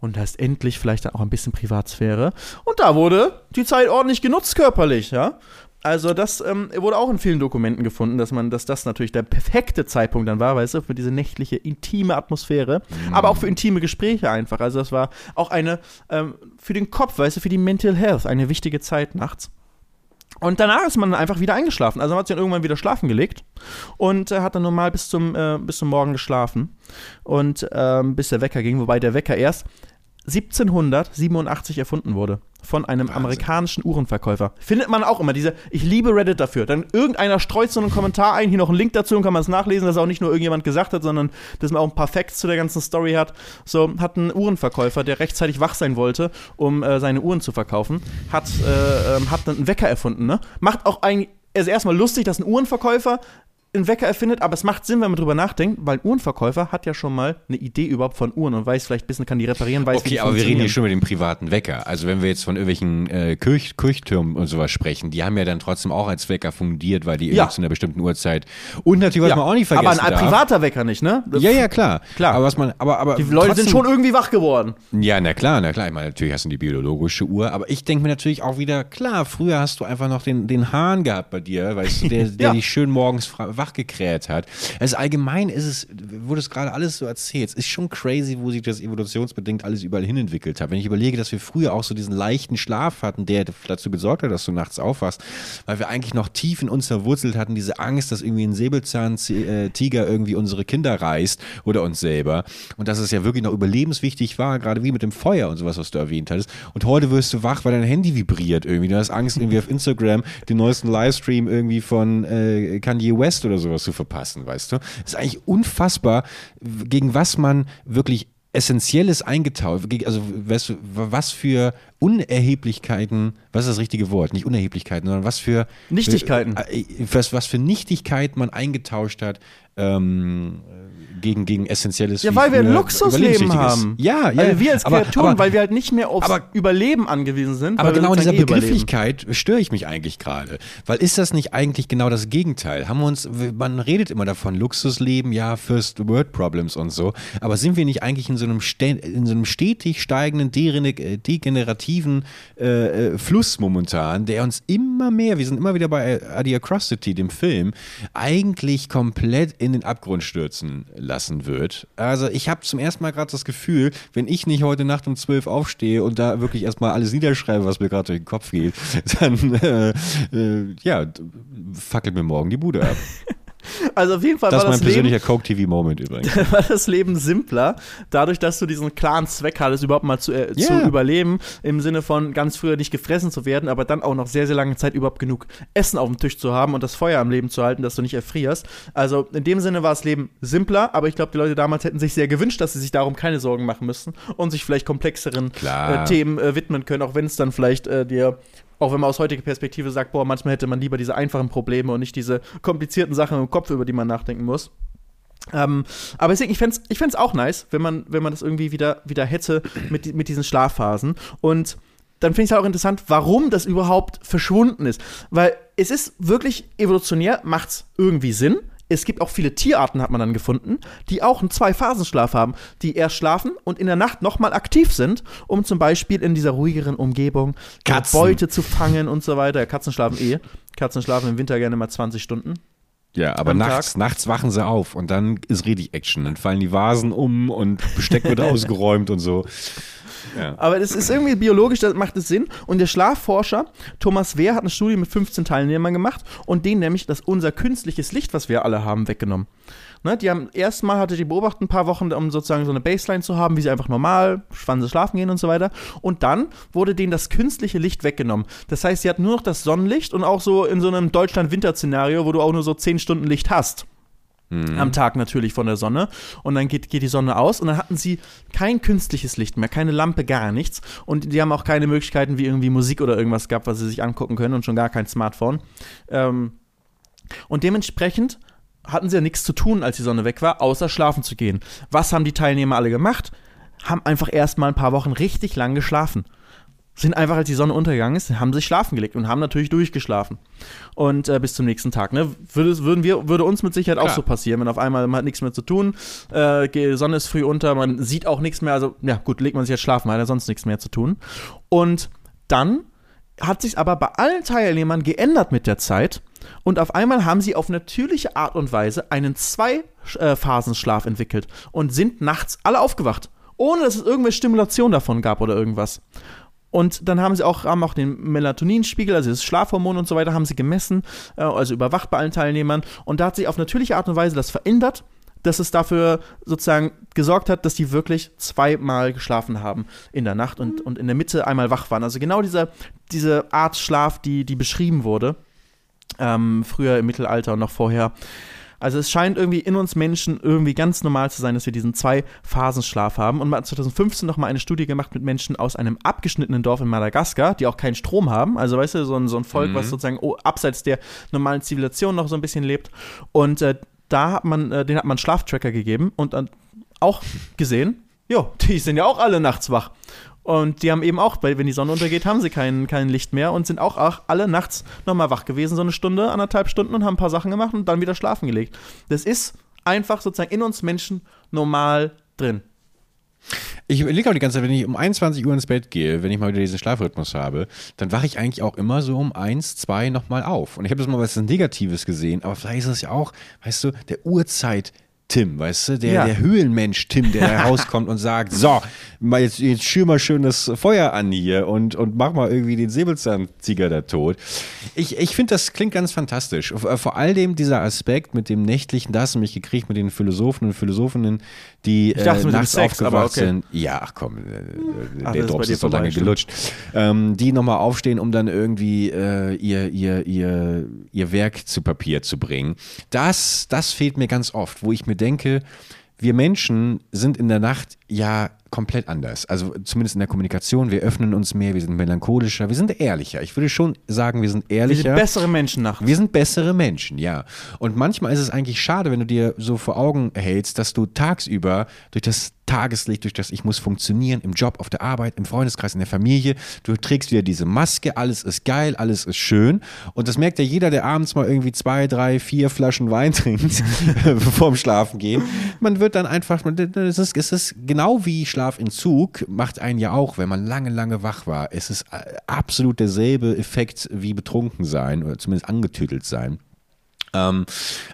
und hast endlich vielleicht dann auch ein bisschen Privatsphäre. Und da wurde die Zeit ordentlich genutzt körperlich, ja. Also das ähm, wurde auch in vielen Dokumenten gefunden, dass man, dass das natürlich der perfekte Zeitpunkt dann war, weißt du, für diese nächtliche, intime Atmosphäre, aber auch für intime Gespräche einfach. Also das war auch eine, ähm, für den Kopf, weißt du, für die Mental Health, eine wichtige Zeit nachts. Und danach ist man einfach wieder eingeschlafen. Also man hat sich dann irgendwann wieder schlafen gelegt und äh, hat dann normal bis zum, äh, bis zum Morgen geschlafen. Und ähm, bis der Wecker ging, wobei der Wecker erst 1787 erfunden wurde. Von einem Wahnsinn. amerikanischen Uhrenverkäufer. Findet man auch immer diese, ich liebe Reddit dafür. Dann irgendeiner streut so einen Kommentar ein, hier noch einen Link dazu und kann man es nachlesen, dass auch nicht nur irgendjemand gesagt hat, sondern dass man auch ein paar Facts zu der ganzen Story hat. So, hat ein Uhrenverkäufer, der rechtzeitig wach sein wollte, um äh, seine Uhren zu verkaufen, hat, äh, ähm, hat dann einen Wecker erfunden, ne? Macht auch eigentlich, also erstmal lustig, dass ein Uhrenverkäufer einen Wecker erfindet, aber es macht Sinn, wenn man drüber nachdenkt, weil ein Uhrenverkäufer hat ja schon mal eine Idee überhaupt von Uhren und weiß vielleicht ein bisschen, kann die reparieren, weiß, wie Okay, die aber wir reden hier schon mit dem privaten Wecker. Also wenn wir jetzt von irgendwelchen äh, Kirch Kirchtürmen und sowas sprechen, die haben ja dann trotzdem auch als Wecker fungiert, weil die Ja. zu einer bestimmten Uhrzeit. Und natürlich, was Ja, man auch nicht vergessen aber ein darf. privater Wecker nicht, ne? Ja, ja, klar. Klar. Aber was man, aber, aber Die Leute sind trotzdem- schon irgendwie wach geworden. Ja, na klar, na klar. Ich meine, natürlich hast du die biologische Uhr, aber ich denke mir natürlich auch wieder, klar, früher hast du einfach noch den, den Hahn gehabt bei dir, weißt du, der, der Ja. dich schön morgens wach wachgekräht hat. Also allgemein ist es, wo das gerade alles so erzählt, ist schon crazy, wo sich das evolutionsbedingt alles überall hin entwickelt hat. Wenn ich überlege, dass wir früher auch so diesen leichten Schlaf hatten, der dazu gesorgt hat, dass du nachts aufwachst, weil wir eigentlich noch tief in uns verwurzelt hatten, diese Angst, dass irgendwie ein Säbelzahntiger irgendwie unsere Kinder reißt oder uns selber. Und dass es ja wirklich noch überlebenswichtig war, gerade wie mit dem Feuer und sowas, was du erwähnt hattest. Und heute wirst du wach, weil dein Handy vibriert irgendwie. Du hast Angst, irgendwie auf Instagram den neuesten Livestream irgendwie von äh, Kanye West oder sowas zu verpassen, weißt du? Das ist eigentlich unfassbar, gegen was man wirklich Essentielles eingetaucht, also weißt du, was für Unerheblichkeiten, was ist das richtige Wort? Nicht Unerheblichkeiten, sondern was für Nichtigkeiten. Äh, was, was für Nichtigkeit man eingetauscht hat ähm, gegen, gegen Essentielles. Ja, weil wir ein Luxusleben haben. Ja, ja. Weil wir als Kreaturen, aber, weil wir halt nicht mehr aufs aber, Überleben angewiesen sind. Aber genau in dieser eh Begrifflichkeit störe ich mich eigentlich gerade. Weil ist das nicht eigentlich genau das Gegenteil? Haben wir uns, man redet immer davon, Luxusleben, ja, First World Problems und so. Aber sind wir nicht eigentlich in so einem, in so einem stetig steigenden, degenerativen äh, äh, Fluss momentan, der uns immer mehr, wir sind immer wieder bei Adiacrosity, dem Film, eigentlich komplett in den Abgrund stürzen lassen wird. Also ich habe zum ersten Mal gerade das Gefühl, wenn ich nicht heute Nacht um zwölf aufstehe und da wirklich erstmal alles niederschreibe, was mir gerade durch den Kopf geht, dann äh, äh, ja, fackelt mir morgen die Bude ab. Also auf jeden Fall das war das Das ist mein persönlicher Coke TV Moment übrigens. war das Leben simpler, dadurch, dass du diesen klaren Zweck hattest, überhaupt mal zu, äh, yeah. zu überleben, im Sinne von ganz früher nicht gefressen zu werden, aber dann auch noch sehr, sehr lange Zeit überhaupt genug Essen auf dem Tisch zu haben und das Feuer am Leben zu halten, dass du nicht erfrierst. Also in dem Sinne war das Leben simpler, aber ich glaube, die Leute damals hätten sich sehr gewünscht, dass sie sich darum keine Sorgen machen müssten und sich vielleicht komplexeren äh, Themen äh, widmen können, auch wenn es dann vielleicht äh, dir auch wenn man aus heutiger Perspektive sagt, boah, manchmal hätte man lieber diese einfachen Probleme und nicht diese komplizierten Sachen im Kopf, über die man nachdenken muss. Ähm, aber deswegen, ich fände es ich fänd's auch nice, wenn man, wenn man das irgendwie wieder, wieder hätte mit, mit diesen Schlafphasen. Und dann finde ich es halt auch interessant, warum das überhaupt verschwunden ist. Weil es ist wirklich evolutionär, macht es irgendwie Sinn es gibt auch viele Tierarten, hat man dann gefunden, die auch einen Zwei-Phasenschlaf haben, die erst schlafen und in der Nacht nochmal aktiv sind, um zum Beispiel in dieser ruhigeren Umgebung Beute zu fangen und so weiter. Katzen schlafen eh. Katzen schlafen im Winter gerne mal 20 Stunden. Ja, aber nachts, nachts wachen sie auf und dann ist richtig Action. Dann fallen die Vasen um und Besteck wird ausgeräumt und so. Aber das ist irgendwie biologisch, das macht es Sinn. Und der Schlafforscher Thomas Wehr hat eine Studie mit 15 Teilnehmern gemacht und denen nämlich das unser künstliches Licht, was wir alle haben, weggenommen. Ne, die haben erstmal hatte die beobachtet ein paar Wochen, um sozusagen so eine Baseline zu haben, wie sie einfach normal, wann sie schlafen gehen und so weiter. Und dann wurde denen das künstliche Licht weggenommen. Das heißt, sie hat nur noch das Sonnenlicht und auch so in so einem Deutschland-Winter-Szenario, wo du auch nur so 10 Stunden Licht hast. Mhm. Am Tag natürlich von der Sonne. Und dann geht, geht die Sonne aus und dann hatten sie kein künstliches Licht mehr, keine Lampe, gar nichts. Und die haben auch keine Möglichkeiten wie irgendwie Musik oder irgendwas gehabt, was sie sich angucken können und schon gar kein Smartphone. Ähm, und dementsprechend hatten sie ja nichts zu tun, als die Sonne weg war, außer schlafen zu gehen. Was haben die Teilnehmer alle gemacht? Haben einfach erst mal ein paar Wochen richtig lang geschlafen sind einfach, als die Sonne untergegangen ist, haben sich schlafen gelegt und haben natürlich durchgeschlafen. Und äh, bis zum nächsten Tag. Ne? Würde, würden wir, würde uns mit Sicherheit Klar. auch so passieren, wenn auf einmal man hat nichts mehr zu tun, äh, die Sonne ist früh unter, man sieht auch nichts mehr, also ja gut, legt man sich jetzt schlafen, hat ja sonst nichts mehr zu tun. Und dann hat sich aber bei allen Teilnehmern geändert mit der Zeit. Und auf einmal haben sie auf natürliche Art und Weise einen Zwei-Phasenschlaf entwickelt und sind nachts alle aufgewacht, ohne dass es irgendwelche Stimulation davon gab oder irgendwas. Und dann haben sie auch, haben auch den Melatoninspiegel, also das Schlafhormon und so weiter, haben sie gemessen, äh, also überwacht bei allen Teilnehmern. Und da hat sich auf natürliche Art und Weise das verändert, dass es dafür sozusagen gesorgt hat, dass die wirklich zweimal geschlafen haben in der Nacht und, und in der Mitte einmal wach waren. Also genau diese, diese Art Schlaf, die, die beschrieben wurde, ähm, früher im Mittelalter und noch vorher. Also es scheint irgendwie in uns Menschen irgendwie ganz normal zu sein, dass wir diesen Zwei-Phasen-Schlaf haben. Und man hat 2015 nochmal eine Studie gemacht mit Menschen aus einem abgeschnittenen Dorf in Madagaskar, die auch keinen Strom haben. Also weißt du, so ein, so ein Volk, mhm. was sozusagen oh, abseits der normalen Zivilisation noch so ein bisschen lebt. Und äh, da hat man, äh, den hat man Schlaftracker gegeben und dann auch gesehen, jo, die sind ja auch alle nachts wach. Und die haben eben auch, weil wenn die Sonne untergeht, haben sie kein, kein Licht mehr und sind auch, auch alle nachts nochmal wach gewesen, so eine Stunde, anderthalb Stunden und haben ein paar Sachen gemacht und dann wieder schlafen gelegt. Das ist einfach sozusagen in uns Menschen normal drin. Ich überlege auch die ganze Zeit, wenn ich um 21 Uhr ins Bett gehe, wenn ich mal wieder diesen Schlafrhythmus habe, dann wache ich eigentlich auch immer so um 1, 2 nochmal auf. Und ich habe das mal was Negatives gesehen, aber vielleicht ist es ja auch, weißt du, der Uhrzeit Tim, weißt du, der, Ja. der Höhlenmensch Tim, der da rauskommt und sagt, so, mal jetzt, jetzt schür mal schön das Feuer an hier und, und mach mal irgendwie den Säbelzahntiger da tot. Ich, ich finde, das klingt ganz fantastisch. Vor vor allem dieser Aspekt mit dem nächtlichen, da hast du mich gekriegt mit den Philosophen und Philosophinnen, die dachte, äh, nachts Sex, aufgewacht okay. sind. Ja, ach komm, äh, Ach, der ist Drops dir ist so lange stimmt. gelutscht. Ähm, die nochmal aufstehen, um dann irgendwie äh, ihr, ihr, ihr, ihr Werk zu Papier zu bringen. Das, das fehlt mir ganz oft, wo ich mir denke, wir Menschen sind in der Nacht ja komplett anders. Also zumindest in der Kommunikation. Wir öffnen uns mehr, wir sind melancholischer, wir sind ehrlicher. Ich würde schon sagen, wir sind Wir ehrlicher. sind bessere Menschen nachts. Wir sind bessere Menschen, ja. Und manchmal ist es eigentlich schade, wenn du dir so vor Augen hältst, dass du tagsüber durch das Tageslicht, durch das ich muss funktionieren, im Job, auf der Arbeit, im Freundeskreis, in der Familie, du trägst wieder diese Maske, alles ist geil, alles ist schön. Und das merkt ja jeder, der abends mal irgendwie zwei, drei, vier Flaschen Wein trinkt, vorm Schlafen gehen. Man wird dann einfach, es ist, es ist genau wie Schlafentzug, macht einen ja auch, wenn man lange, lange wach war. Es ist äh, absolut derselbe Effekt wie betrunken sein oder zumindest angetüdelt sein. Ähm,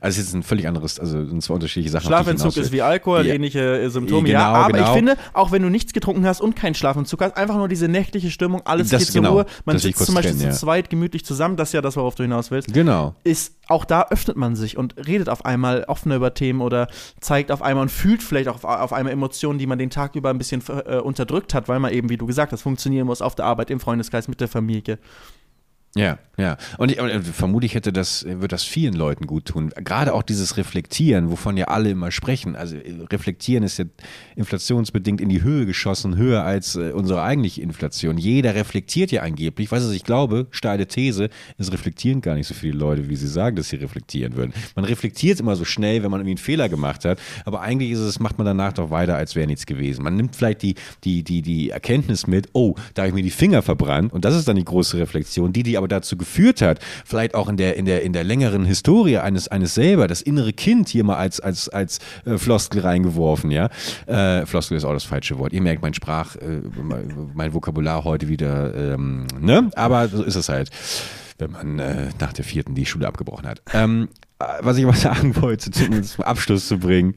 also es ist ein völlig anderes, also sind zwei unterschiedliche Sachen. Schlafentzug ist wie Alkohol, Ja. ähnliche äh, Symptome, Genau, ja. Aber genau. ich finde, auch wenn du nichts getrunken hast und keinen Schlafentzug hast, einfach nur diese nächtliche Stimmung, alles Das- geht zur genau, Ruhe, man sitzt zum Beispiel trennen, zu zweit gemütlich zusammen, das ist ja das, worauf du hinaus willst. Genau. ist auch da öffnet man sich und redet auf einmal offener über Themen oder zeigt auf einmal und fühlt vielleicht auch auf, auf einmal Emotionen, die man den Tag über ein bisschen äh, unterdrückt hat, weil man eben, wie du gesagt hast, funktionieren muss auf der Arbeit, im Freundeskreis, mit der Familie. Ja, ja. Und ich, und äh, vermutlich hätte das, wird das vielen Leuten gut tun. Gerade auch dieses Reflektieren, wovon ja alle immer sprechen. Also äh, Reflektieren ist ja inflationsbedingt in die Höhe geschossen, höher als äh, unsere eigentliche Inflation. Jeder reflektiert ja angeblich. Was ich glaube, steile These, es reflektieren gar nicht so viele Leute, wie sie sagen, dass sie reflektieren würden. Man reflektiert immer so schnell, wenn man irgendwie einen Fehler gemacht hat. Aber eigentlich ist es, macht man danach doch weiter, als wäre nichts gewesen. Man nimmt vielleicht die, die, die, die Erkenntnis mit, oh, da habe ich mir die Finger verbrannt. Und das ist dann die große Reflexion, die, die aber dazu geführt hat, vielleicht auch in der, in der, in der längeren Historie eines, eines selber, das innere Kind hier mal als, als, als äh, Floskel reingeworfen, ja. Äh, Floskel ist auch das falsche Wort. Ihr merkt, mein Sprach, äh, mein- Vokabular heute wieder, ähm, ne? Aber so ist es halt, wenn man äh, nach der vierten die Schule abgebrochen hat. Ähm, äh, was ich aber sagen wollte, um es zum Abschluss zu bringen,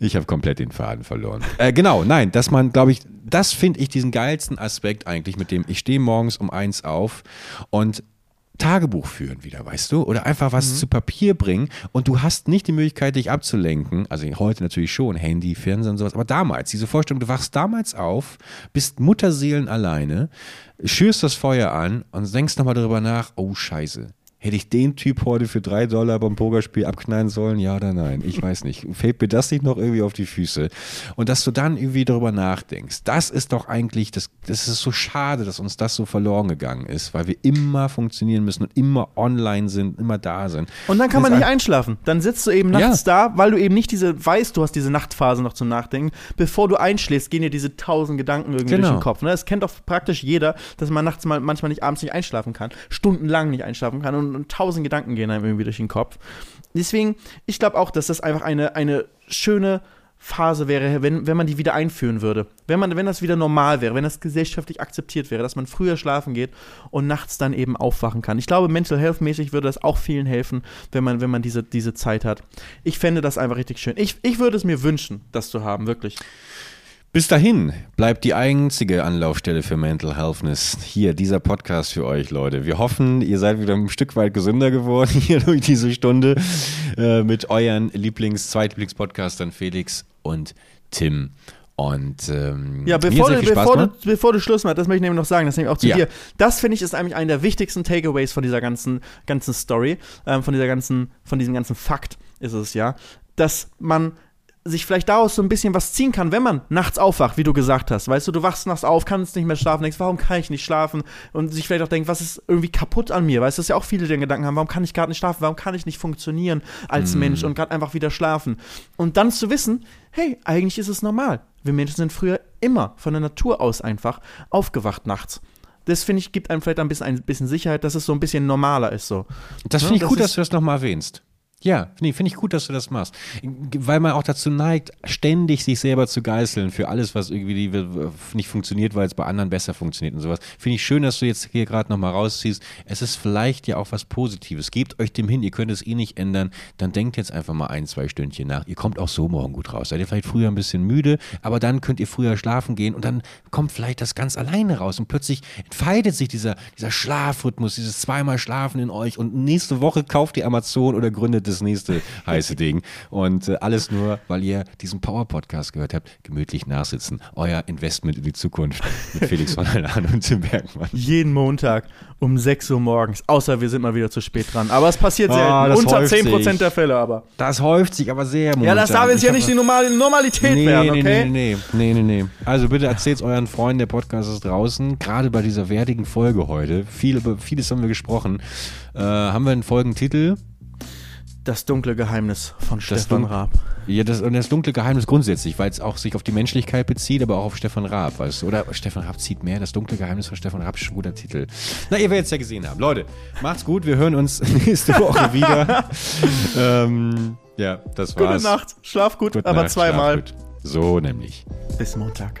ich habe komplett den Faden verloren. Äh, genau, nein, dass man, glaube ich, das finde ich diesen geilsten Aspekt eigentlich, mit dem ich stehe morgens um eins auf und Tagebuch führen wieder, weißt du? Oder einfach was zu Papier bringen und du hast nicht die Möglichkeit, dich abzulenken. Also heute natürlich schon, Handy, Fernsehen und sowas, aber damals, diese Vorstellung, du wachst damals auf, bist Mutterseelen alleine, schürst das Feuer an und denkst nochmal darüber nach, oh Scheiße. Hätte ich den Typ heute für drei Dollar beim Pokerspiel abknallen sollen? Ja oder nein? Ich weiß nicht. Fällt mir das nicht noch irgendwie auf die Füße? Und dass du dann irgendwie darüber nachdenkst, das ist doch eigentlich, das, das ist so schade, dass uns das so verloren gegangen ist, weil wir immer funktionieren müssen und immer online sind, immer da sind. Und dann kann man nicht einschlafen. Dann sitzt du eben nachts da, weil du eben nicht diese, weißt, du hast diese Nachtphase noch zum Nachdenken. Bevor du einschläfst, gehen dir diese tausend Gedanken irgendwie Genau. durch den Kopf. Ne? Das kennt doch praktisch jeder, dass man nachts mal, manchmal nicht abends nicht einschlafen kann, stundenlang nicht einschlafen kann und, und tausend Gedanken gehen einem irgendwie durch den Kopf. Deswegen, ich glaube auch, dass das einfach eine, eine schöne Phase wäre, wenn, wenn man die wieder einführen würde. Wenn, man, wenn das wieder normal wäre, wenn das gesellschaftlich akzeptiert wäre, dass man früher schlafen geht und nachts dann eben aufwachen kann. Ich glaube, Mental Health mäßig würde das auch vielen helfen, wenn man, wenn man diese, diese Zeit hat. Ich fände das einfach richtig schön. Ich, ich würde es mir wünschen, das zu haben, wirklich. Bis dahin bleibt die einzige Anlaufstelle für Mental Healthness hier, dieser Podcast für euch, Leute. Wir hoffen, ihr seid wieder ein Stück weit gesünder geworden hier durch diese Stunde äh, mit euren Lieblings-, Zweitlieblings-Podcastern Felix und Tim. Und ähm, Ja, bevor, du, bevor, du, bevor du Schluss machst, das möchte ich nämlich noch sagen, das nehme ich auch zu Ja. dir. Das finde ich ist eigentlich einer der wichtigsten Takeaways von dieser ganzen, ganzen Story, ähm, von dieser ganzen, von diesem ganzen Fakt ist es ja, dass man sich vielleicht daraus so ein bisschen was ziehen kann, wenn man nachts aufwacht, wie du gesagt hast. Weißt du, du wachst nachts auf, kannst nicht mehr schlafen, denkst, warum kann ich nicht schlafen? Und sich vielleicht auch denkt, was ist irgendwie kaputt an mir? Weißt du, dass ja auch viele den Gedanken haben, warum kann ich gerade nicht schlafen? Warum kann ich nicht funktionieren als Mensch und gerade einfach wieder schlafen? Und dann zu wissen, hey, eigentlich ist es normal. Wir Menschen sind früher immer von der Natur aus einfach aufgewacht nachts. Das finde ich, gibt einem vielleicht ein bisschen, ein bisschen Sicherheit, dass es so ein bisschen normaler ist so. Das Ja, finde ich das gut, dass du das nochmal erwähnst. Ja, nee, finde ich gut, dass du das machst. Weil man auch dazu neigt, ständig sich selber zu geißeln für alles, was irgendwie nicht funktioniert, weil es bei anderen besser funktioniert und sowas. Finde ich schön, dass du jetzt hier gerade nochmal rausziehst. Es ist vielleicht ja auch was Positives. Gebt euch dem hin, ihr könnt es eh nicht ändern. Dann denkt jetzt einfach mal ein, zwei Stündchen nach. Ihr kommt auch so morgen gut raus. Seid ihr vielleicht früher ein bisschen müde, aber dann könnt ihr früher schlafen gehen und dann kommt vielleicht das ganz alleine raus und plötzlich entfaltet sich dieser, dieser Schlafrhythmus, dieses zweimal Schlafen in euch und nächste Woche kauft ihr Amazon oder gründet das nächste heiße Ding. Und äh, alles nur, weil ihr diesen Power-Podcast gehört habt, gemütlich nachsitzen. Euer Investment in die Zukunft mit Felix von Allan und Tim Bergmann. Jeden Montag um 6 Uhr morgens. Außer wir sind mal wieder zu spät dran. Aber es passiert oh, Unter 10% sich. der Fälle aber. Das häuft sich aber sehr momentan. Ja, das darf jetzt ja nicht die Normal Normalität nee, werden, okay? Nee, nee, nee, nee, nee. Also bitte erzählt es euren Freunden, der Podcast ist draußen. Gerade bei dieser wertigen Folge heute. Viel, über vieles haben wir gesprochen. Äh, haben wir einen Folgentitel? Das dunkle Geheimnis von das Stefan Raab. Ja, das, und das dunkle Geheimnis grundsätzlich, weil es auch sich auf die Menschlichkeit bezieht, aber auch auf Stefan Raab. Weißt du? Oder Stefan Raab zieht mehr. Das dunkle Geheimnis von Stefan Raab ist schon ein guter Titel. Na, ihr werdet es ja gesehen haben. Leute, macht's gut. Wir hören uns nächste Woche wieder. ähm, ja, das war's. Gute Nacht. Schlaf gut, Gute aber Nacht, zweimal. So nämlich. Bis Montag.